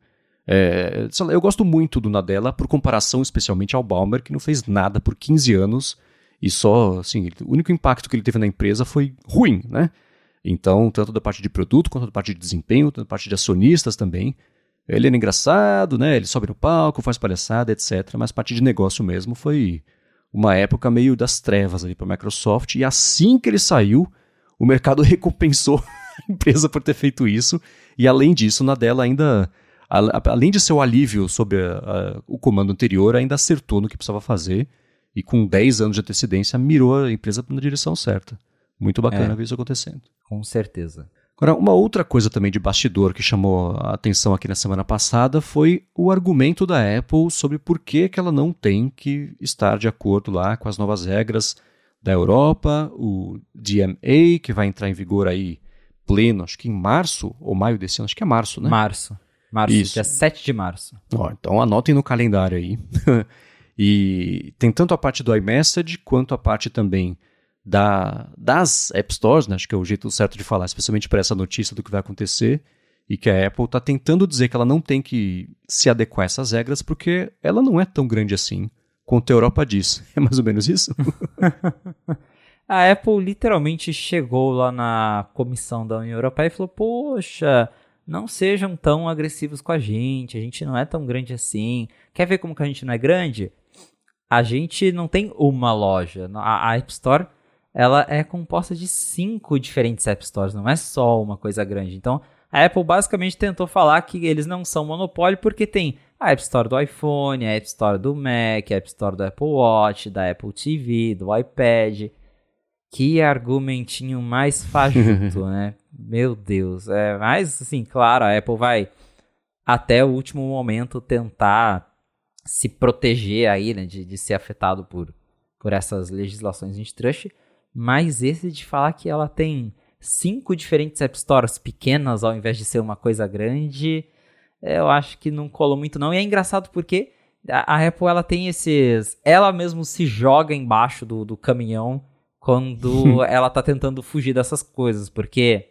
é, lá, eu gosto muito do Nadella, por comparação especialmente ao Balmer, que não fez nada por 15 anos e só, assim, o único impacto que ele teve na empresa foi ruim, né? Então, tanto da parte de produto quanto da parte de desempenho, tanto da parte de acionistas também. Ele era engraçado, né? Ele sobe no palco, faz palhaçada, etc. Mas parte de negócio mesmo foi uma época meio das trevas ali para a Microsoft. E assim que ele saiu, o mercado recompensou a empresa por ter feito isso. E além disso, na dela ainda, além de ser o alívio sobre a, a, o comando anterior, ainda acertou no que precisava fazer. E com 10 anos de antecedência, mirou a empresa na direção certa. Muito bacana é, ver isso acontecendo.
Com certeza.
Agora, uma outra coisa também de bastidor que chamou a atenção aqui na semana passada foi o argumento da Apple sobre por que, que ela não tem que estar de acordo lá com as novas regras da Europa, o DMA, que vai entrar em vigor aí pleno, acho que em março ou maio desse ano, acho que é março, né?
Março. Março,
Isso.
dia 7 de março.
Ó, então anotem no calendário aí. e tem tanto a parte do iMessage quanto a parte também da, das App Stores, né? acho que é o jeito certo de falar, especialmente para essa notícia do que vai acontecer, e que a Apple está tentando dizer que ela não tem que se adequar a essas regras porque ela não é tão grande assim quanto a Europa diz. É mais ou menos isso?
a Apple literalmente chegou lá na comissão da União Europeia e falou: Poxa, não sejam tão agressivos com a gente, a gente não é tão grande assim. Quer ver como que a gente não é grande? A gente não tem uma loja. A, App Store ela é composta de cinco diferentes App Stores, não é só uma coisa grande. Então, a Apple basicamente tentou falar que eles não são monopólio porque tem a App Store do iPhone, a App Store do Mac, a App Store do Apple Watch, da Apple TV, do iPad. Que argumentinho mais fajuto, né? Meu Deus. É, mas, assim, claro, a Apple vai até o último momento tentar se proteger aí, né, de, de ser afetado por, por essas legislações antitrust. Mas esse de falar que ela tem cinco diferentes App Stores pequenas ao invés de ser uma coisa grande, eu acho que não colou muito não. E é engraçado porque a, a Apple ela tem esses... Ela mesmo se joga embaixo do, do caminhão quando ela tá tentando fugir dessas coisas, porque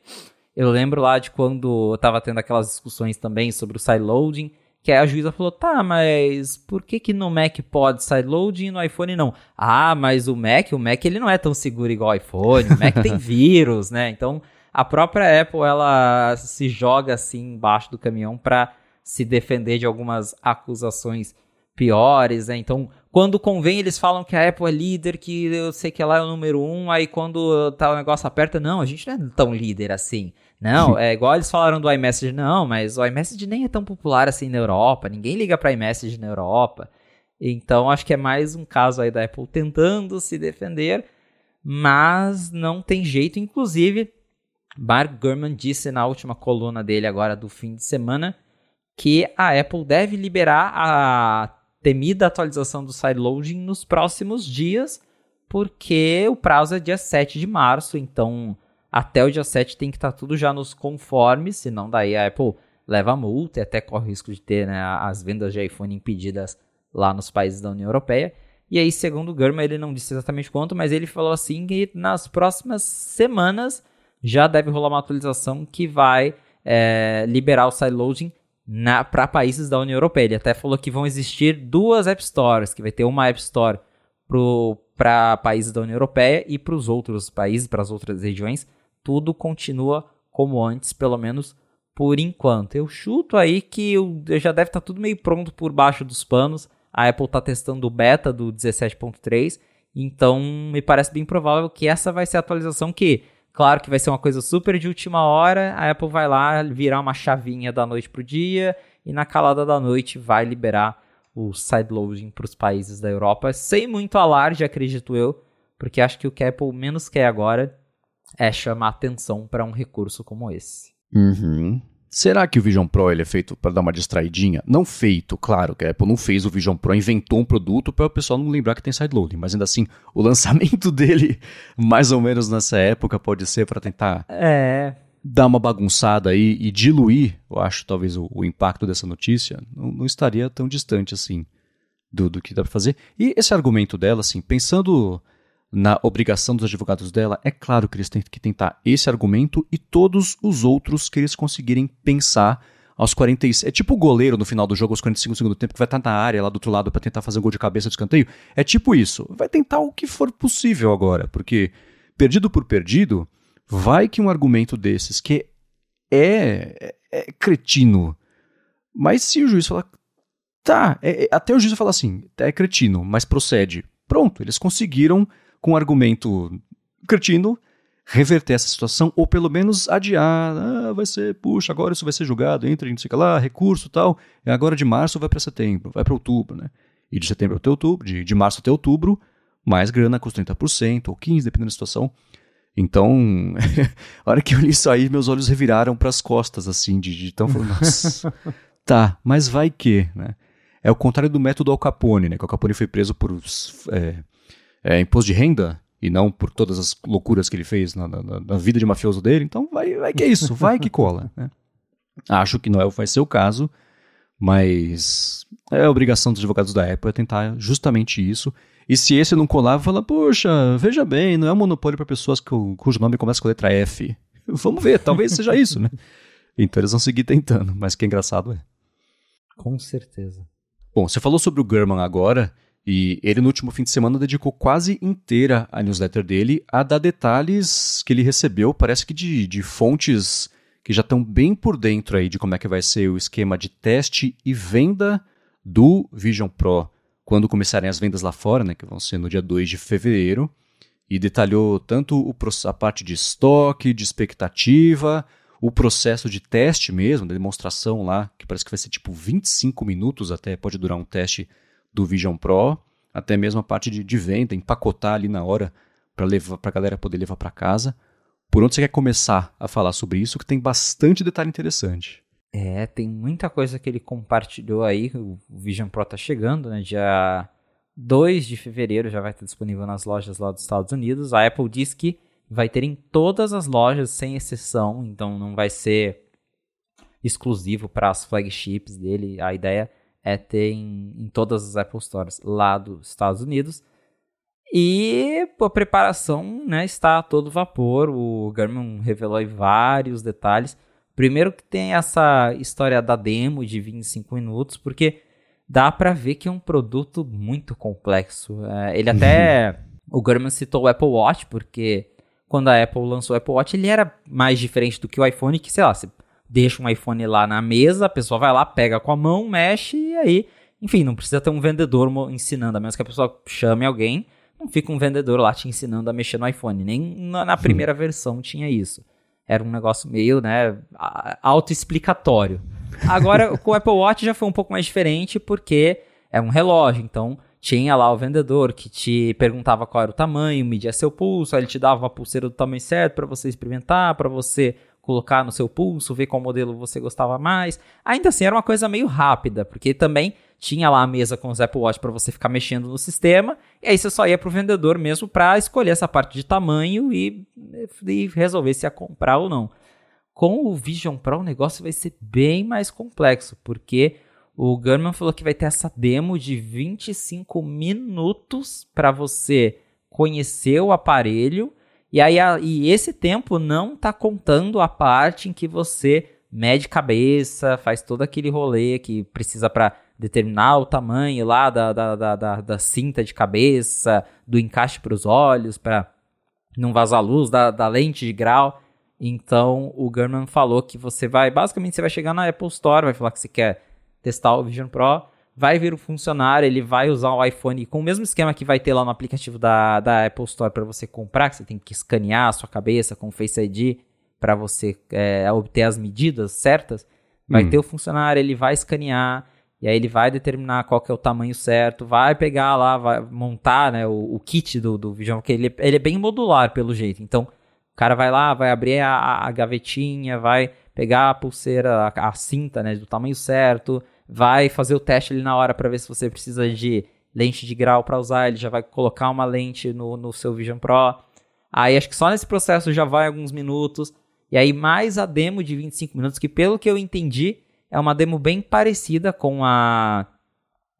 eu lembro lá de quando eu tava tendo aquelas discussões também sobre o sideloading, que aí a juíza falou, tá, mas por que que no Mac pode sideloading e no iPhone não? Ah, mas o Mac, o Mac ele não é tão seguro igual o iPhone, o Mac tem vírus, né? Então, a própria Apple, ela se joga assim embaixo do caminhão para se defender de algumas acusações piores, né? Então, quando convém, eles falam que a Apple é líder, que eu sei que ela é o número um, aí quando tá o negócio aperta, não, a gente não é tão líder assim. Não, é igual eles falaram do iMessage, não, mas o iMessage nem é tão popular assim na Europa, ninguém liga para iMessage na Europa. Então, acho que é mais um caso aí da Apple tentando se defender, mas não tem jeito. Inclusive, Mark Gurman disse na última coluna dele agora do fim de semana que a Apple deve liberar a temida atualização do sideloading nos próximos dias, porque o prazo é dia 7 de março, então até o dia 7 tem que estar tá tudo já nos conformes, senão daí a Apple leva a multa e até corre o risco de ter né, as vendas de iPhone impedidas lá nos países da União Europeia. E aí, segundo o Gurman, ele não disse exatamente quanto, mas ele falou assim que nas próximas semanas já deve rolar uma atualização que vai é, liberar o sideloading para países da União Europeia. Ele até falou que vão existir duas App Stores, que vai ter uma App Store para países da União Europeia e para os outros países, para as outras regiões. Tudo continua como antes, pelo menos por enquanto. Eu chuto aí que já deve estar tá tudo meio pronto por baixo dos panos. A Apple está testando o beta do 17.3, então me parece bem provável que essa vai ser a atualização que Claro que vai ser uma coisa super de última hora. A Apple vai lá virar uma chavinha da noite pro dia e na calada da noite vai liberar o sideloading para os países da Europa, sem muito alarde, acredito eu, porque acho que o que a Apple menos quer agora é chamar atenção para um recurso como esse.
Uhum. Será que o Vision Pro ele é feito para dar uma distraidinha? Não feito, claro, que a Apple não fez o Vision Pro, inventou um produto para o pessoal não lembrar que tem sideloading, mas ainda assim, o lançamento dele, mais ou menos nessa época, pode ser para tentar
é.
dar uma bagunçada aí e diluir, eu acho, talvez o, o impacto dessa notícia, não, não, estaria tão distante assim do, do que dá para fazer. E esse argumento dela, assim, pensando na obrigação dos advogados dela, é claro que eles têm que tentar esse argumento e todos os outros que eles conseguirem pensar aos 46. É tipo o goleiro no final do jogo, aos 45 segundos do tempo, que vai estar na área lá do outro lado para tentar fazer um gol de cabeça de escanteio. É tipo isso. Vai tentar o que for possível agora, porque perdido por perdido, vai que um argumento desses que é, é, é cretino, mas se o juiz falar, tá, é, é até o juiz falar assim, é cretino, mas procede. Pronto, eles conseguiram com um argumento cretino, reverter essa situação, ou pelo menos adiar. Ah, vai ser, puxa, agora isso vai ser julgado, entra não sei o lá, recurso tal. E agora de março vai para setembro, vai para outubro, né? E de setembro até outubro, de, de março até outubro, mais grana custa 30% ou 15%, dependendo da situação. Então, a hora que eu li isso aí, meus olhos reviraram para as costas, assim, de, de tão falando, nossa, tá, mas vai que, né? É o contrário do método Al Capone, né? Que o Al Capone foi preso por é, é, imposto de renda e não por todas as loucuras que ele fez na, na, na, vida de mafioso dele. Então, vai, vai que é isso, vai que cola, né? Acho que não é, vai ser o caso, mas é a obrigação dos advogados da Apple é tentar justamente isso. E se esse não colar, fala, poxa, veja bem, não é um monopólio para pessoas cujo nome começa com a letra F. Vamos ver, talvez seja isso, né? Então eles vão seguir tentando, mas que engraçado é.
Com certeza.
Bom, você falou sobre o German agora, e ele no último fim de semana dedicou quase inteira a newsletter dele a dar detalhes que ele recebeu, parece que de, de fontes que já estão bem por dentro aí de como é que vai ser o esquema de teste e venda do Vision Pro. Quando começarem as vendas lá fora, né, que vão ser no dia 2 de fevereiro, e detalhou tanto o, a parte de estoque, de expectativa, o processo de teste mesmo, da demonstração lá, que parece que vai ser tipo 25 minutos até, pode durar um teste do Vision Pro, até mesmo a parte de, de venda, empacotar ali na hora para levar para a galera poder levar para casa. Por onde você quer começar a falar sobre isso, que tem bastante detalhe interessante.
É, tem muita coisa que ele compartilhou aí. O Vision Pro tá chegando, né? Dia 2 de fevereiro já vai estar disponível nas lojas lá dos Estados Unidos. A Apple diz que vai ter em todas as lojas, sem exceção, então não vai ser exclusivo para as flagships dele. A ideia é ter em, em todas as Apple Stores lá dos Estados Unidos. E a preparação né, está a todo vapor. O Garmin revelou vários detalhes. Primeiro que tem essa história da demo de 25 minutos, porque dá para ver que é um produto muito complexo. É, ele até... o Garmin citou o Apple Watch, porque quando a Apple lançou o Apple Watch, ele era mais diferente do que o iPhone, que, sei lá, você deixa um iPhone lá na mesa, a pessoa vai lá, pega com a mão, mexe e aí... Enfim, não precisa ter um vendedor ensinando, a menos que a pessoa chame alguém não fica um vendedor lá te ensinando a mexer no iPhone. Nem na, na primeira versão tinha isso. Era um negócio meio, né, autoexplicatório. Agora, com o Apple Watch já foi um pouco mais diferente, porque é um relógio, então tinha lá o vendedor que te perguntava qual era o tamanho, media seu pulso, aí ele te dava uma pulseira do tamanho certo para você experimentar, para você colocar no seu pulso, ver qual modelo você gostava mais. Ainda assim, era uma coisa meio rápida, porque também tinha lá a mesa com os Apple Watch para você ficar mexendo no sistema, e aí você só ia para o vendedor mesmo para escolher essa parte de tamanho e, e resolver se ia comprar ou não. Com o Vision Pro o negócio vai ser bem mais complexo, porque o Garmin falou que vai ter essa demo de 25 minutos para você conhecer o aparelho, e aí a, e esse tempo não está contando a parte em que você mede cabeça, faz todo aquele rolê que precisa para determinar o tamanho lá da, da, da, da, da cinta de cabeça, do encaixe para os olhos, para não vazar luz, da, da lente de grau. Então o Garmin falou que você vai, basicamente você vai chegar na Apple Store, vai falar que você quer testar o Vision Pro, vai vir o funcionário, ele vai usar o iPhone com o mesmo esquema que vai ter lá no aplicativo da, da Apple Store para você comprar, que você tem que escanear a sua cabeça com o Face ID para você é, obter as medidas certas. Vai hum. ter o funcionário, ele vai escanear, e aí ele vai determinar qual que é o tamanho certo, vai pegar lá, vai montar né, o, o kit do, do Vision, porque ele, ele é bem modular pelo jeito. Então, o cara vai lá, vai abrir a, a gavetinha, vai pegar a pulseira, a, a, cinta né, do tamanho certo, vai fazer o teste ali na hora para ver se você precisa de lente de grau para usar, ele já vai colocar uma lente no, no seu Vision Pro. Aí acho que só nesse processo já vai alguns minutos. E aí mais a demo de 25 minutos, que pelo que eu entendi, é uma demo bem parecida com a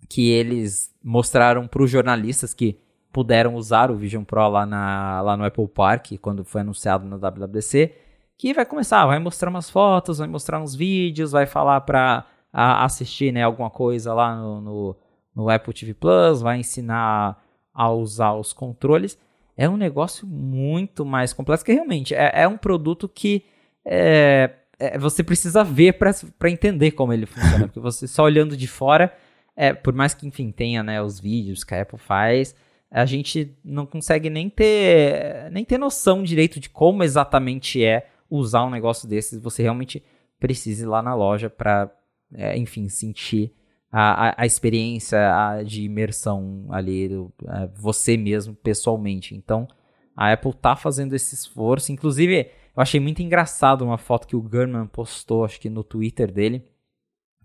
que eles mostraram para os jornalistas que puderam usar o Vision Pro lá, na, lá no Apple Park, quando foi anunciado na WWDC, que vai começar, vai mostrar umas fotos, vai mostrar uns vídeos, vai falar para assistir né, alguma coisa lá no, no, no, Apple TV Plus, vai ensinar a usar os controles. É um negócio muito mais complexo, que realmente é, é um produto que é, é, você precisa ver para entender como ele funciona. porque você só olhando de fora, é, por mais que, enfim, tenha né, os vídeos que a Apple faz, a gente não consegue nem ter, nem ter noção direito de como exatamente é usar um negócio desses. Você realmente precisa ir lá na loja para, é, enfim, sentir a, a, a experiência a, de imersão ali, do, é, você mesmo, pessoalmente. Então, A Apple tá fazendo esse esforço. Inclusive, eu achei muito engraçado uma foto que o Gurman postou, acho que no Twitter dele,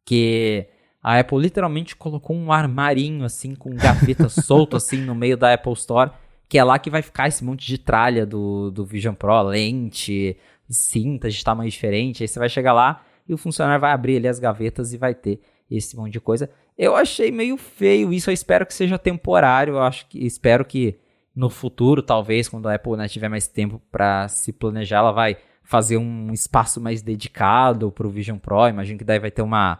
que a Apple literalmente colocou um armarinho assim com gaveta solto assim no meio da Apple Store, que é lá que vai ficar esse monte de tralha do, do Vision Pro, lente, cintas de tamanho diferente. Aí você vai chegar lá e o funcionário vai abrir ali as gavetas e vai ter esse monte de coisa. Eu achei meio feio isso, eu espero que seja temporário, eu acho que espero que no futuro, talvez, quando a Apple né, tiver mais tempo para se planejar, ela vai fazer um espaço mais dedicado para o Vision Pro. Imagino que daí vai ter uma.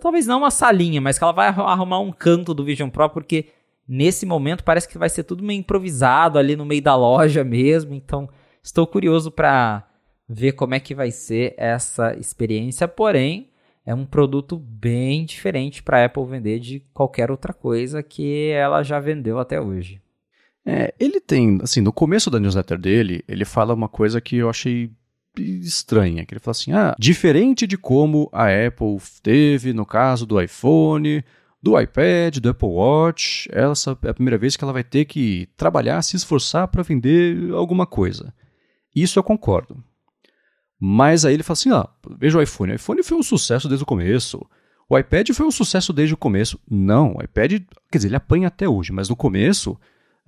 Talvez não uma salinha, mas que ela vai arrumar um canto do Vision Pro, porque nesse momento parece que vai ser tudo meio improvisado ali no meio da loja mesmo. Então, estou curioso para ver como é que vai ser essa experiência. Porém, é um produto bem diferente para a Apple vender de qualquer outra coisa que ela já vendeu até hoje.
É, ele tem, assim, no começo da newsletter dele, ele fala uma coisa que eu achei estranha, que ele fala assim, ah, diferente de como a Apple teve no caso do iPhone, do iPad, do Apple Watch, essa é a primeira vez que ela vai ter que trabalhar, se esforçar para vender alguma coisa. Isso eu concordo. Mas aí ele fala assim, ah, veja o iPhone, o iPhone foi um sucesso desde o começo. O iPad foi um sucesso desde o começo. Não, o iPad, quer dizer, ele apanha até hoje, mas no começo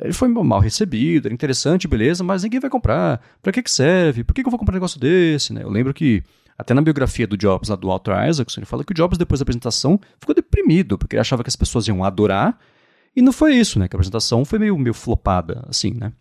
ele foi mal recebido, era interessante, beleza, mas ninguém vai comprar. Para que, que serve? Por que, que eu vou comprar um negócio desse? Né? Eu lembro que, até na biografia do Jobs, lá do Walter Isaacson, ele fala que o Jobs, depois da apresentação, ficou deprimido, porque ele achava que as pessoas iam adorar, e não foi isso, né? Que a apresentação foi meio, meio flopada, assim, né?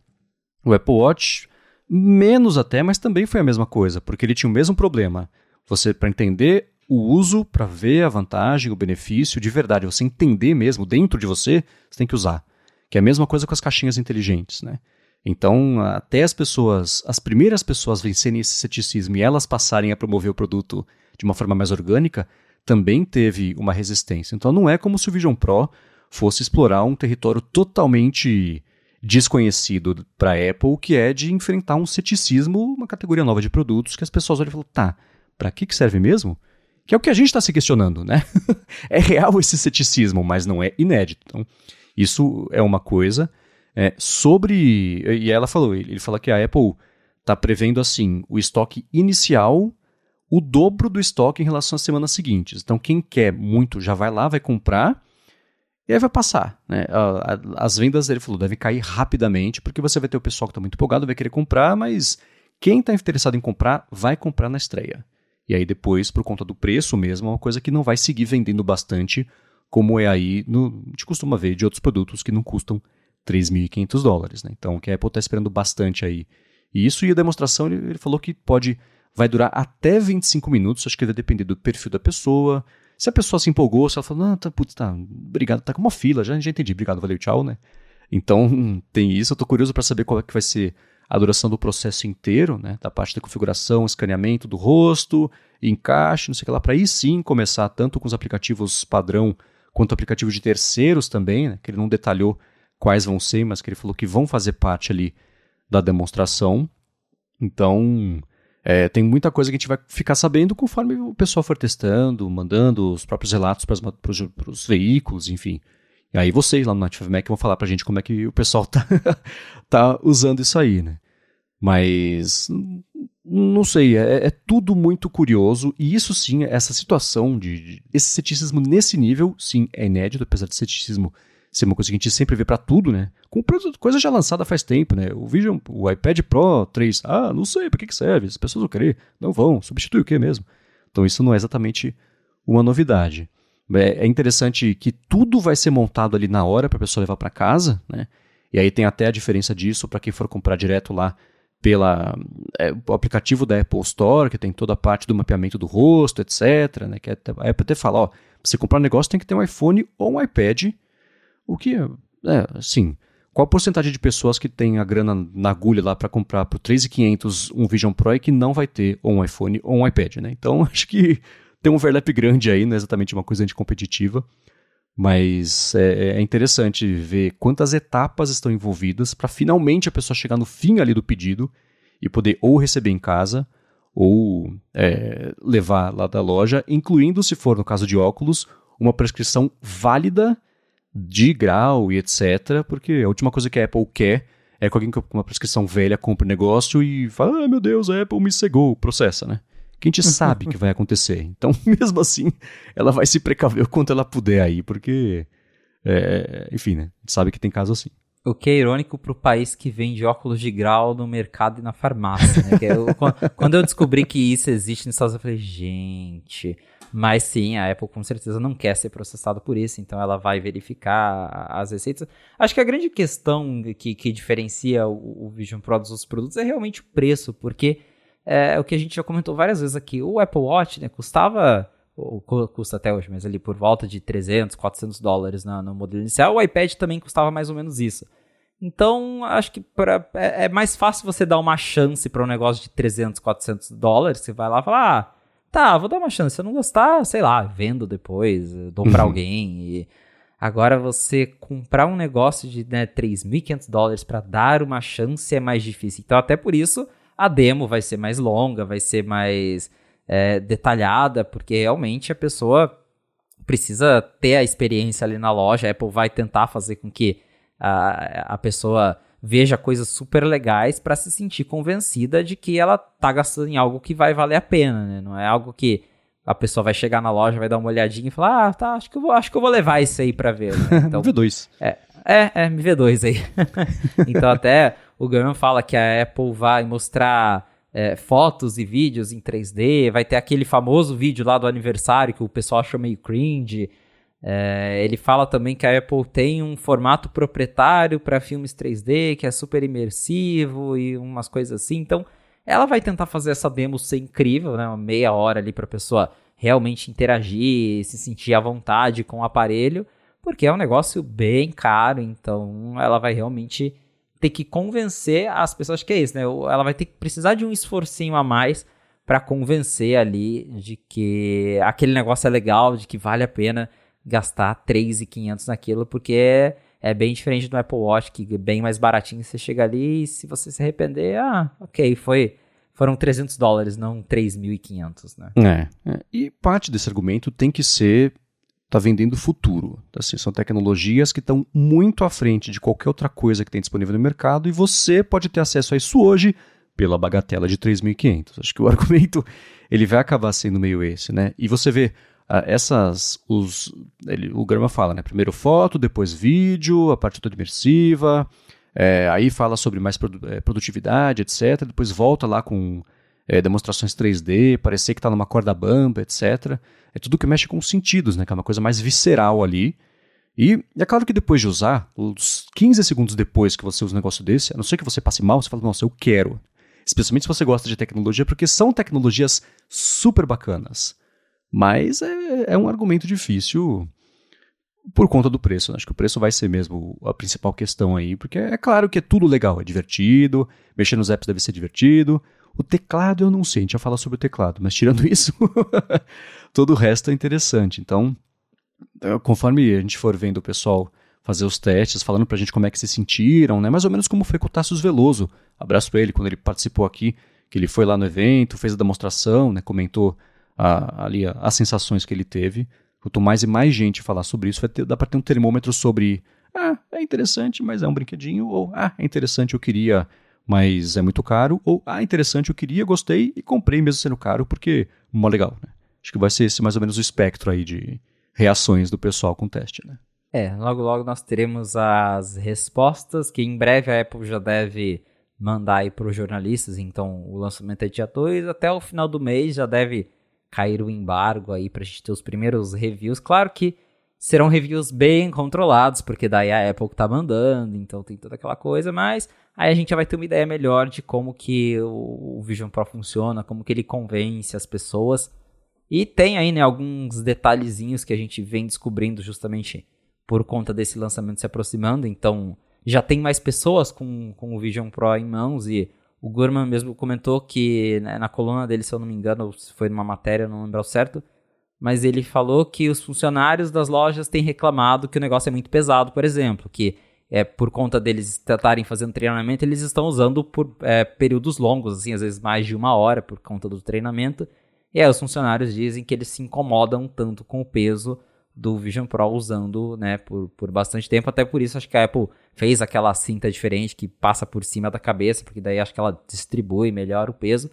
O Apple Watch, menos até, mas também foi a mesma coisa, porque ele tinha o mesmo problema. Você, para entender o uso, para ver a vantagem, o benefício, de verdade, você entender mesmo dentro de você, você tem que usar. Que é a mesma coisa com as caixinhas inteligentes, né? Então, até as pessoas, as primeiras pessoas vencerem esse ceticismo e elas passarem a promover o produto de uma forma mais orgânica, também teve uma resistência. Então, não é como se o Vision Pro fosse explorar um território totalmente desconhecido para a Apple, que é de enfrentar um ceticismo, uma categoria nova de produtos que as pessoas olham e falam, tá, para que, que serve mesmo? Que é o que a gente está se questionando, né? é real esse ceticismo, mas não é inédito. Então, isso é uma coisa. É, sobre. E ela falou, ele fala que a Apple está prevendo assim o estoque inicial, o dobro do estoque em relação às semanas seguintes. Então, quem quer muito já vai lá, vai comprar. E aí vai passar. Né? As vendas, ele falou, devem cair rapidamente, porque você vai ter o pessoal que está muito empolgado, vai querer comprar, mas quem está interessado em comprar, vai comprar na estreia. E aí depois, por conta do preço mesmo, é uma coisa que não vai seguir vendendo bastante como é aí, no, a gente costuma ver de outros produtos que não custam 3.500 dólares. Né? Então, que a Apple está esperando bastante aí. E isso e a demonstração, ele, ele, falou que pode, vai durar até 25 minutos, acho que vai depender do perfil da pessoa. Se a pessoa se empolgou, se ela falou, não, tá, putz, tá, obrigado, tá com uma fila, já, já entendi, obrigado, valeu, tchau, né? Então, tem isso, eu tô curioso para saber qual é que vai ser a duração do processo inteiro, né, da parte da configuração, escaneamento do rosto, encaixe, não sei o que lá, para aí sim começar tanto com os aplicativos padrão quanto aplicativo de terceiros também, né, que ele não detalhou quais vão ser, mas que ele falou que vão fazer parte ali da demonstração. Então, é, tem muita coisa que a gente vai ficar sabendo conforme o pessoal for testando, mandando os próprios relatos para os veículos, enfim. E aí vocês lá no Native Mac vão falar para a gente como é que o pessoal tá, tá usando isso aí, né? Mas não sei, é, é, tudo muito curioso e isso sim, essa situação de, de, esse ceticismo nesse nível, sim, é inédito, apesar de ceticismo ser uma coisa que a gente sempre vê para tudo, né? Com coisa já lançada faz tempo, né? O Vision, o iPad Pro 3, ah, não sei para que, que serve, as pessoas vão querer, não vão, substitui o que mesmo? Então isso não é exatamente uma novidade. É, é interessante que tudo vai ser montado ali na hora para a pessoa levar para casa, né? E aí tem até a diferença disso para quem for comprar direto lá pela é, o aplicativo da Apple Store, que tem toda a parte do mapeamento do rosto, etc. Né, que a Apple até fala, ó, pra você comprar um negócio tem que ter um iPhone ou um iPad, o que, é, assim, qual a porcentagem de pessoas que tem a grana na agulha lá para comprar por 3.500 um Vision Pro e que não vai ter ou um iPhone ou um iPad, né? Então, acho que tem um overlap grande aí, não é exatamente uma coisa anticompetitiva. competitiva mas é, é interessante ver quantas etapas estão envolvidas para finalmente a pessoa chegar no fim ali do pedido e poder ou receber em casa ou é, levar lá da loja, incluindo, se for no caso de óculos, uma prescrição válida de grau e etc. Porque a última coisa que a Apple quer é com alguém com uma prescrição velha compra o negócio e fala, ah, meu Deus, a Apple me cegou, processa, né? Que a gente sabe que vai acontecer. Então, mesmo assim, ela vai se precaver o quanto ela puder aí, porque, é, enfim, né? A gente sabe que tem caso assim.
O que é irônico pro país que vende óculos de grau no mercado e na farmácia, né? eu, quando eu descobri que isso existe nos Estados Unidos, eu falei, gente... Mas sim, a Apple com certeza não quer ser processada por isso, então ela vai verificar as receitas. Acho que a grande questão que, que diferencia o, o Vision Pro dos outros produtos é realmente o preço, porque é o que a gente já comentou várias vezes aqui. O Apple Watch né, custava, custa até hoje, mas ali por volta de 300, 400 dólares na, no modelo inicial. O iPad também custava mais ou menos isso. Então, acho que pra, é, é mais fácil você dar uma chance para um negócio de 300, 400 dólares. Você vai lá e fala, ah tá, vou dar uma chance. Se eu não gostar, sei lá, vendo depois, dou pra uhum. alguém. E agora você comprar um negócio de né, 3.500 dólares para dar uma chance é mais difícil. Então, até por isso, a demo vai ser mais longa, vai ser mais é, detalhada, porque realmente a pessoa precisa ter a experiência ali na loja. A Apple vai tentar fazer com que a, a pessoa veja coisas super legais para se sentir convencida de que ela tá gastando em algo que vai valer a pena, né? Não é algo que a pessoa vai chegar na loja, vai dar uma olhadinha e falar: "Ah, tá, acho que eu vou, acho que eu vou levar isso aí para ver". Né?
Então, MV2.
É, é, é MV2 aí. então até o Gurman fala que a Apple vai mostrar é, fotos e vídeos em 3D, vai ter aquele famoso vídeo lá do aniversário que o pessoal achou meio cringe. É, ele fala também que a Apple tem um formato proprietário para filmes 3D que é super imersivo e umas coisas assim. Então, ela vai tentar fazer essa demo ser incrível, né? Uma meia hora ali para a pessoa realmente interagir, se sentir à vontade com o aparelho, porque é um negócio bem caro. Então, ela vai realmente ter que convencer as pessoas que é isso, né? Ela vai ter que precisar de um esforcinho a mais para convencer ali de que aquele negócio é legal, de que vale a pena gastar 3,500 naquilo, porque é, é bem diferente do Apple Watch, que é bem mais baratinho. Você chega ali e se você se arrepender, ah, ok, foi foram 300 dólares, não 3.500, né?
É, é, E parte desse argumento tem que ser tá vendendo futuro. Assim, são tecnologias que estão muito à frente de qualquer outra coisa que tem disponível no mercado e você pode ter acesso a isso hoje pela bagatela de 3.500. Acho que o argumento ele vai acabar sendo meio esse, né? E você vê ah, essas, os, ele, o Grama fala, né? Primeiro foto, depois vídeo, a parte toda imersiva, é, aí fala sobre mais produ é, produtividade, etc. Depois volta lá com é, demonstrações 3D, parecer que está numa corda bamba, etc. É tudo que mexe com os sentidos, né? Que é uma coisa mais visceral ali. E é claro que depois de usar, os 15 segundos depois que você usa um negócio desse, a não ser que você passe mal, você fala, nossa, eu quero. Especialmente se você gosta de tecnologia, porque são tecnologias super bacanas. Mas é, é um argumento difícil por conta do preço. Né? Acho que o preço vai ser mesmo a principal questão aí, porque é claro que é tudo legal, é divertido, mexer nos apps deve ser divertido. O teclado eu não sei, a gente já fala sobre o teclado, mas tirando isso, todo o resto é interessante. Então, eh, conforme a gente for vendo o pessoal fazer os testes, falando pra gente como é que se sentiram, né? Mais ou menos como foi com o Tassius Veloso. Abraço pra ele quando ele participou aqui, que ele foi lá no evento, fez a demonstração, né? Comentou a, ali as sensações que ele teve. Quanto mais e mais gente falar sobre isso, vai ter, dá para ter um termômetro sobre ah, é interessante, mas é um brinquedinho, ou ah, é interessante, eu queria, mas é muito caro, ou ah, interessante, eu queria, gostei e comprei mesmo sendo caro, porque mó legal, né? Acho que vai ser esse mais ou menos o espectro aí de reações do pessoal com o teste, né?
É, logo logo nós teremos as respostas, que em breve a Apple já deve mandar aí para os jornalistas, então o lançamento é dia 2, até o final do mês já deve cair o embargo aí pra gente ter os primeiros reviews. Claro que serão reviews bem controlados, porque daí a Apple tá mandando, então tem toda aquela coisa, mas aí a gente já vai ter uma ideia melhor de como que o Vision Pro funciona, como que ele convence as pessoas. E tem aí, né, alguns detalhezinhos que a gente vem descobrindo justamente por conta desse lançamento se aproximando, então já tem mais pessoas com, com o Vision Pro em mãos e o Gurman mesmo comentou que né, na coluna dele, se eu não me engano, se foi numa matéria, não lembro certo, mas ele falou que os funcionários das lojas têm reclamado que o negócio é muito pesado, por exemplo, que é por conta deles estarem fazendo treinamento, eles estão usando por é, períodos longos, assim, às vezes mais de uma hora por conta do treinamento. E aí os funcionários dizem que eles se incomodam tanto com o peso do Vision Pro usando, né, por, por bastante tempo. Até por isso acho que a Apple fez aquela cinta diferente que passa por cima da cabeça, porque daí acho que ela distribui melhor o peso.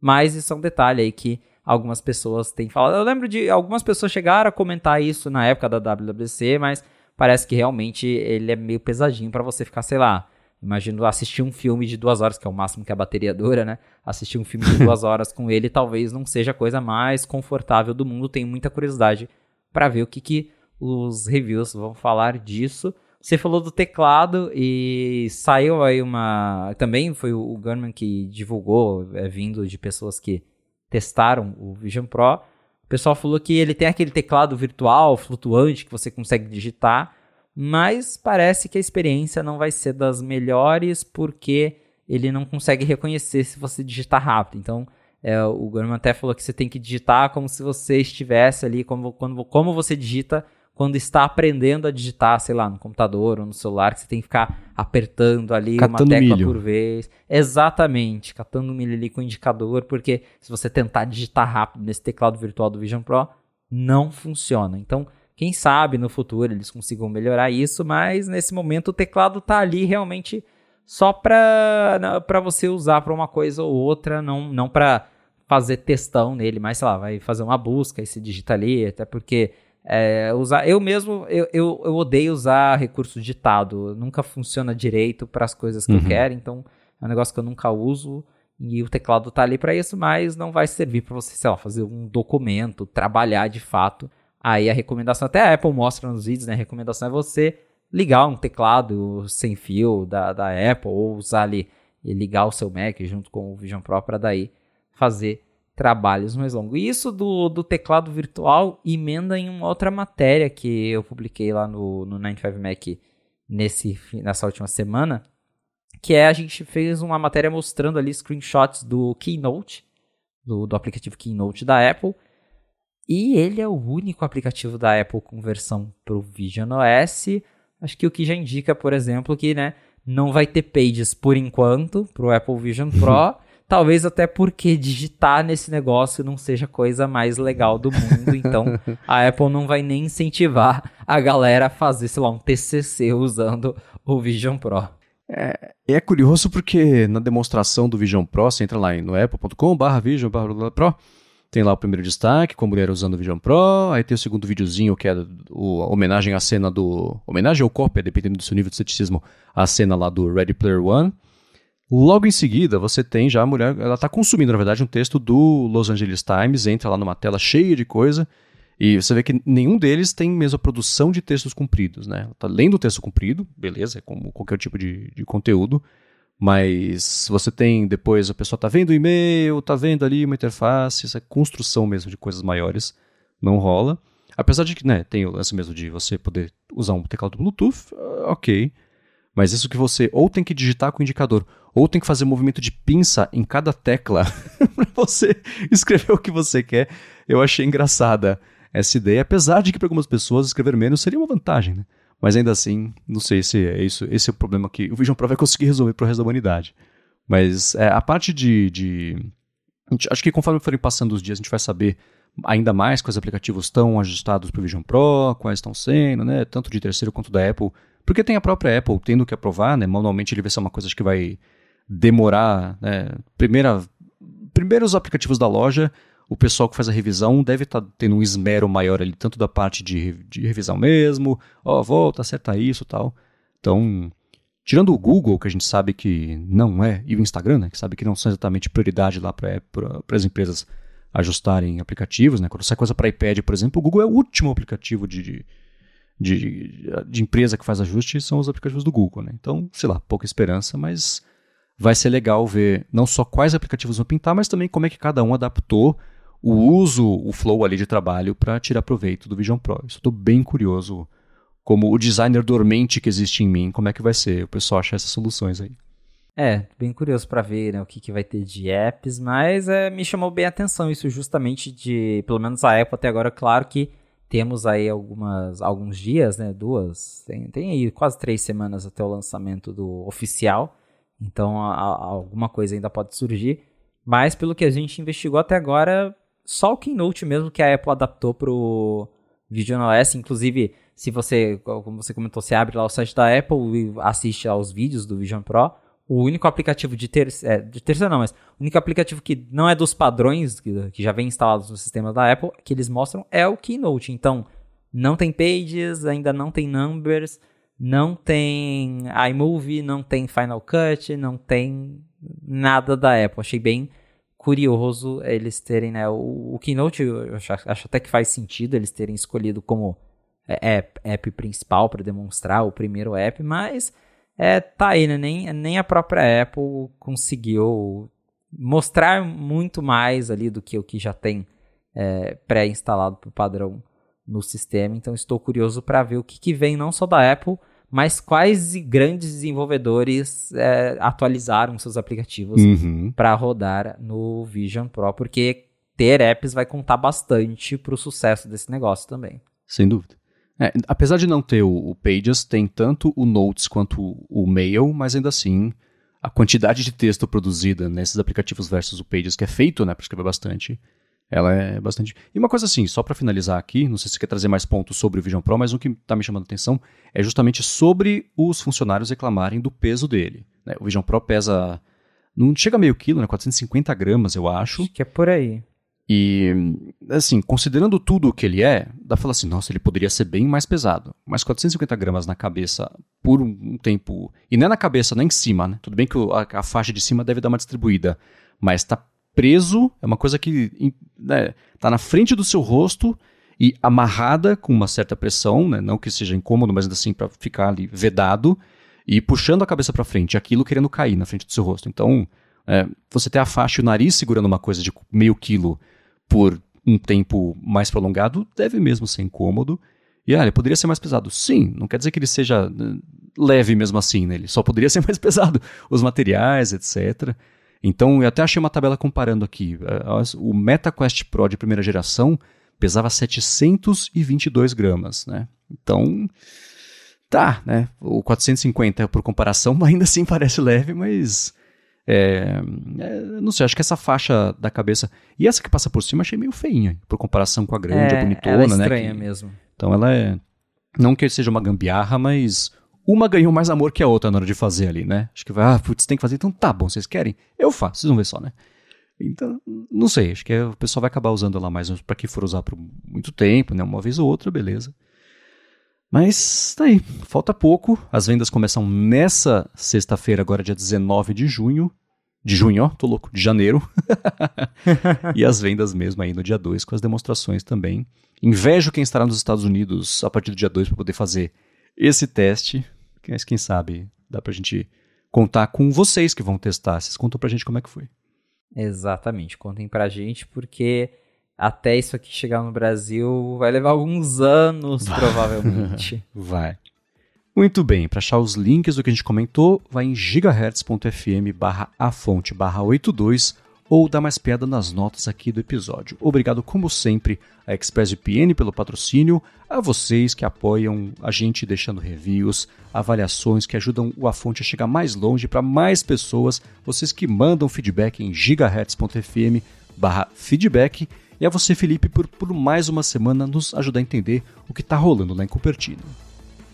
Mas isso é um detalhe aí que algumas pessoas têm falado. Eu lembro de algumas pessoas chegaram a comentar isso na época da WWC, mas parece que realmente ele é meio pesadinho para você ficar, sei lá, Imagino assistir um filme de duas horas, que é o máximo que a bateria dura, né? Assistir um filme de duas horas com ele talvez não seja a coisa mais confortável do mundo. Tenho muita curiosidade para ver o que, que os reviews vão falar disso. Você falou do teclado e saiu aí uma. Também foi o Gunman que divulgou, é, vindo de pessoas que testaram o Vision Pro. O pessoal falou que ele tem aquele teclado virtual, flutuante, que você consegue digitar, mas parece que a experiência não vai ser das melhores porque ele não consegue reconhecer se você digitar rápido. Então, é, o Gorman até falou que você tem que digitar como se você estivesse ali, como, como, como você digita quando está aprendendo a digitar, sei lá, no computador ou no celular, que você tem que ficar apertando ali catando uma tecla milho. por vez. Exatamente, catando milho ali com o indicador, porque se você tentar digitar rápido nesse teclado virtual do Vision Pro, não funciona. Então, quem sabe no futuro eles consigam melhorar isso, mas nesse momento o teclado está ali realmente só para você usar para uma coisa ou outra, não, não para fazer testão nele, mas sei lá, vai fazer uma busca e se digita ali, até porque é, usar, eu mesmo eu, eu, eu, odeio usar recurso ditado, nunca funciona direito para as coisas que uhum. eu quero, então é um negócio que eu nunca uso e o teclado tá ali para isso, mas não vai servir para você, sei lá, fazer um documento, trabalhar de fato. Aí a recomendação, até a Apple mostra nos vídeos, né? A recomendação é você ligar um teclado sem fio da, da Apple ou usar ali e ligar o seu Mac junto com o Vision Pro para daí fazer trabalhos mais longos. E isso do, do teclado virtual emenda em uma outra matéria que eu publiquei lá no, no 95Mac nesse, nessa última semana, que é a gente fez uma matéria mostrando ali screenshots do Keynote, do, do aplicativo Keynote da Apple, e ele é o único aplicativo da Apple com versão para o Vision OS, Acho que o que já indica, por exemplo, que né, não vai ter pages por enquanto para o Apple Vision Pro. Talvez até porque digitar nesse negócio não seja a coisa mais legal do mundo. Então a Apple não vai nem incentivar a galera a fazer, sei lá, um TCC usando o Vision Pro.
É, é curioso porque na demonstração do Vision Pro, você entra lá no apple.com/vision Pro tem lá o primeiro destaque, com a mulher usando o Vision Pro. Aí tem o segundo videozinho, que é o, a homenagem à cena do. Homenagem ou cópia, dependendo do seu nível de ceticismo, a cena lá do Ready Player One. Logo em seguida, você tem já a mulher. Ela está consumindo, na verdade, um texto do Los Angeles Times, entra lá numa tela cheia de coisa. E você vê que nenhum deles tem mesmo a produção de textos compridos, né? Ela tá lendo o texto comprido, beleza, é como qualquer tipo de, de conteúdo. Mas você tem depois, a pessoa está vendo o e-mail, está vendo ali uma interface, essa construção mesmo de coisas maiores não rola. Apesar de que né, tem o lance mesmo de você poder usar um teclado Bluetooth, ah, ok. Mas isso que você ou tem que digitar com o indicador, ou tem que fazer movimento de pinça em cada tecla para você escrever o que você quer, eu achei engraçada essa ideia. Apesar de que para algumas pessoas escrever menos seria uma vantagem, né? Mas ainda assim, não sei se é isso. Esse é o problema que o Vision Pro vai conseguir resolver para o resto da humanidade. Mas é, a parte de, de. Acho que conforme forem passando os dias, a gente vai saber ainda mais quais aplicativos estão ajustados para o Vision Pro, quais estão sendo, né? Tanto de terceiro quanto da Apple. Porque tem a própria Apple tendo que aprovar, né? Manualmente ele vai ser uma coisa que vai demorar. Né? Primeira, primeiro os aplicativos da loja o pessoal que faz a revisão deve estar tá tendo um esmero maior ali, tanto da parte de, de revisão mesmo, ó, oh, volta, acerta isso tal. Então, tirando o Google, que a gente sabe que não é, e o Instagram, né, que sabe que não são exatamente prioridade lá para as empresas ajustarem aplicativos, né? Quando sai coisa para iPad, por exemplo, o Google é o último aplicativo de, de, de, empresa que faz ajuste, são os aplicativos do Google, né? Então, sei lá, pouca esperança, mas vai ser legal ver não só quais aplicativos vão pintar, mas também como é que cada um adaptou o uso, o flow ali de trabalho para tirar proveito do Vision Pro. Estou bem curioso como o designer dormente que existe em mim, como é que vai ser o pessoal achar essas soluções aí.
É, bem curioso para ver né, o que, que vai ter de apps, mas é, me chamou bem a atenção isso justamente de, pelo menos a Apple até agora, claro que temos aí algumas, alguns dias, né, duas, tem, tem aí quase três semanas até o lançamento do oficial, então a, a, alguma coisa ainda pode surgir, mas pelo que a gente investigou até agora, só o Keynote mesmo que a Apple adaptou pro, Vision OS. Inclusive, se você, como você comentou, você abre lá o site da Apple e assiste aos vídeos do Vision Pro, o único aplicativo de terceira, é, de terceira não, mas o único aplicativo que não é dos padrões que, que já vem instalados no sistema da Apple, que eles mostram é o Keynote. Então, não tem Pages, ainda não tem Numbers, não tem iMovie, não tem Final Cut, não tem nada da Apple. Achei bem curioso eles terem, né, o, o Keynote, eu acho, acho, até que faz sentido eles terem escolhido como é, app, app principal para demonstrar o primeiro app, mas é, tá aí, né? Nem, nem a própria Apple conseguiu mostrar muito mais ali do que o que já tem é, pré-instalado por padrão no sistema. Então estou curioso para ver o que, que, vem não só da Apple, mas quais grandes desenvolvedores é, atualizaram seus aplicativos uhum. para rodar no Vision Pro, porque ter apps vai contar bastante para o sucesso desse negócio também.
Sem dúvida. É, apesar de não ter o, o, Pages, tem tanto o Notes quanto o, o, Mail, mas ainda assim a quantidade de texto produzida nesses aplicativos versus o Pages, que é feito né, para escrever bastante, ela é bastante. E uma coisa assim, só para finalizar aqui, não sei se você quer trazer mais pontos sobre o Vision Pro, mas o que está me chamando a atenção é justamente sobre os funcionários reclamarem do peso dele. Né? O Vision Pro pesa. Não chega a meio quilo, né? 450 gramas, eu acho.
Acho que é por aí.
E, assim, considerando tudo o que ele é, dá pra falar assim, nossa, ele poderia ser bem mais pesado. Mas 450 gramas na cabeça por um, tempo. E não é na cabeça, nem em cima, né? Tudo bem que a, a, faixa de cima deve dar uma distribuída. Mas tá preso, é uma coisa que né, tá na frente do seu rosto e amarrada com uma certa pressão, né? Não que seja incômodo, mas assim, para ficar ali vedado. E puxando a cabeça para frente, aquilo querendo cair na frente do seu rosto. Então, é, você ter a faixa e o nariz segurando uma coisa de meio quilo por um tempo mais prolongado deve mesmo ser incômodo. E ah, ele poderia ser mais pesado. Sim, não quer dizer que ele seja eh, leve mesmo assim, né? Ele só poderia ser mais pesado. Os materiais, etc. Então, eu até achei uma tabela comparando aqui. Eh, o MetaQuest Pro de primeira geração pesava 722 gramas, né? Então, tá, né? O 450 por comparação ainda assim parece leve, mas é, é, não sei, acho que essa faixa da cabeça. E essa que passa por cima achei meio feinha, por comparação com a grande, é, a bonitona, ela é
né, estranha
né?
Que, mesmo.
Então ela é. Não que seja uma gambiarra, mas uma ganhou mais amor que a outra na hora de fazer ali, né? Acho que vai, ah, putz, tem que fazer, então tá bom, vocês querem? Eu faço, vocês vão ver só, né? Então, não sei, acho que o pessoal vai acabar usando ela mais para que for usar por muito tempo, né? Uma vez ou outra, beleza. Mas tá aí, falta pouco. As vendas começam nessa sexta-feira, agora dia 19 de junho. De junho, ó, tô louco, de janeiro. e as vendas mesmo aí no dia 2, com as demonstrações também. Invejo quem estará nos Estados Unidos a partir do dia 2 para poder fazer esse teste. Mas quem sabe dá pra gente contar com vocês que vão testar. Vocês contam pra gente como é que foi.
Exatamente, contem pra gente, porque até isso aqui chegar no Brasil vai levar alguns anos, provavelmente.
vai. Muito bem, para achar os links do que a gente comentou, vai em gigahertz.fm barra a fonte barra 82 ou dá mais piada nas notas aqui do episódio. Obrigado, como sempre, a ExpressVPN pelo patrocínio, a vocês que apoiam a gente deixando reviews, avaliações que ajudam A Fonte a chegar mais longe para mais pessoas, vocês que mandam feedback em gigahertz.fm barra feedback e a você, Felipe, por, por mais uma semana nos ajudar a entender o que está rolando lá em Cupertino.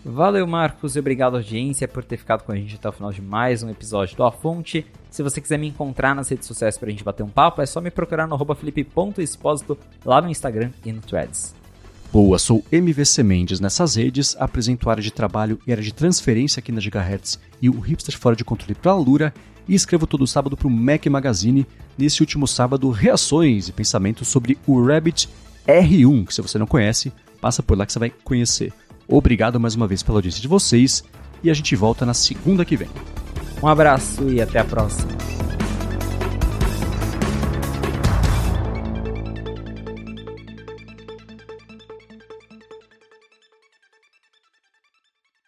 Valeu, Marcos, e obrigado, audiência, por ter ficado com a gente até o final de mais um episódio do A Fonte. Se você quiser me encontrar nas redes sociais para a gente bater um papo, é só me procurar no felipe.expósito lá no Instagram e no Threads.
Boa, sou MVC Mendes nessas redes, apresento área de trabalho e área de transferência aqui na Gigahertz e o Hipster Fora de Controle para a Lura e escrevo todo sábado para o Mac Magazine. Nesse último sábado, reações e pensamentos sobre o Rabbit R1, que se você não conhece, passa por lá que você vai conhecer. Obrigado mais uma vez pela audiência de vocês e a gente volta na segunda que vem.
Um abraço e até a próxima.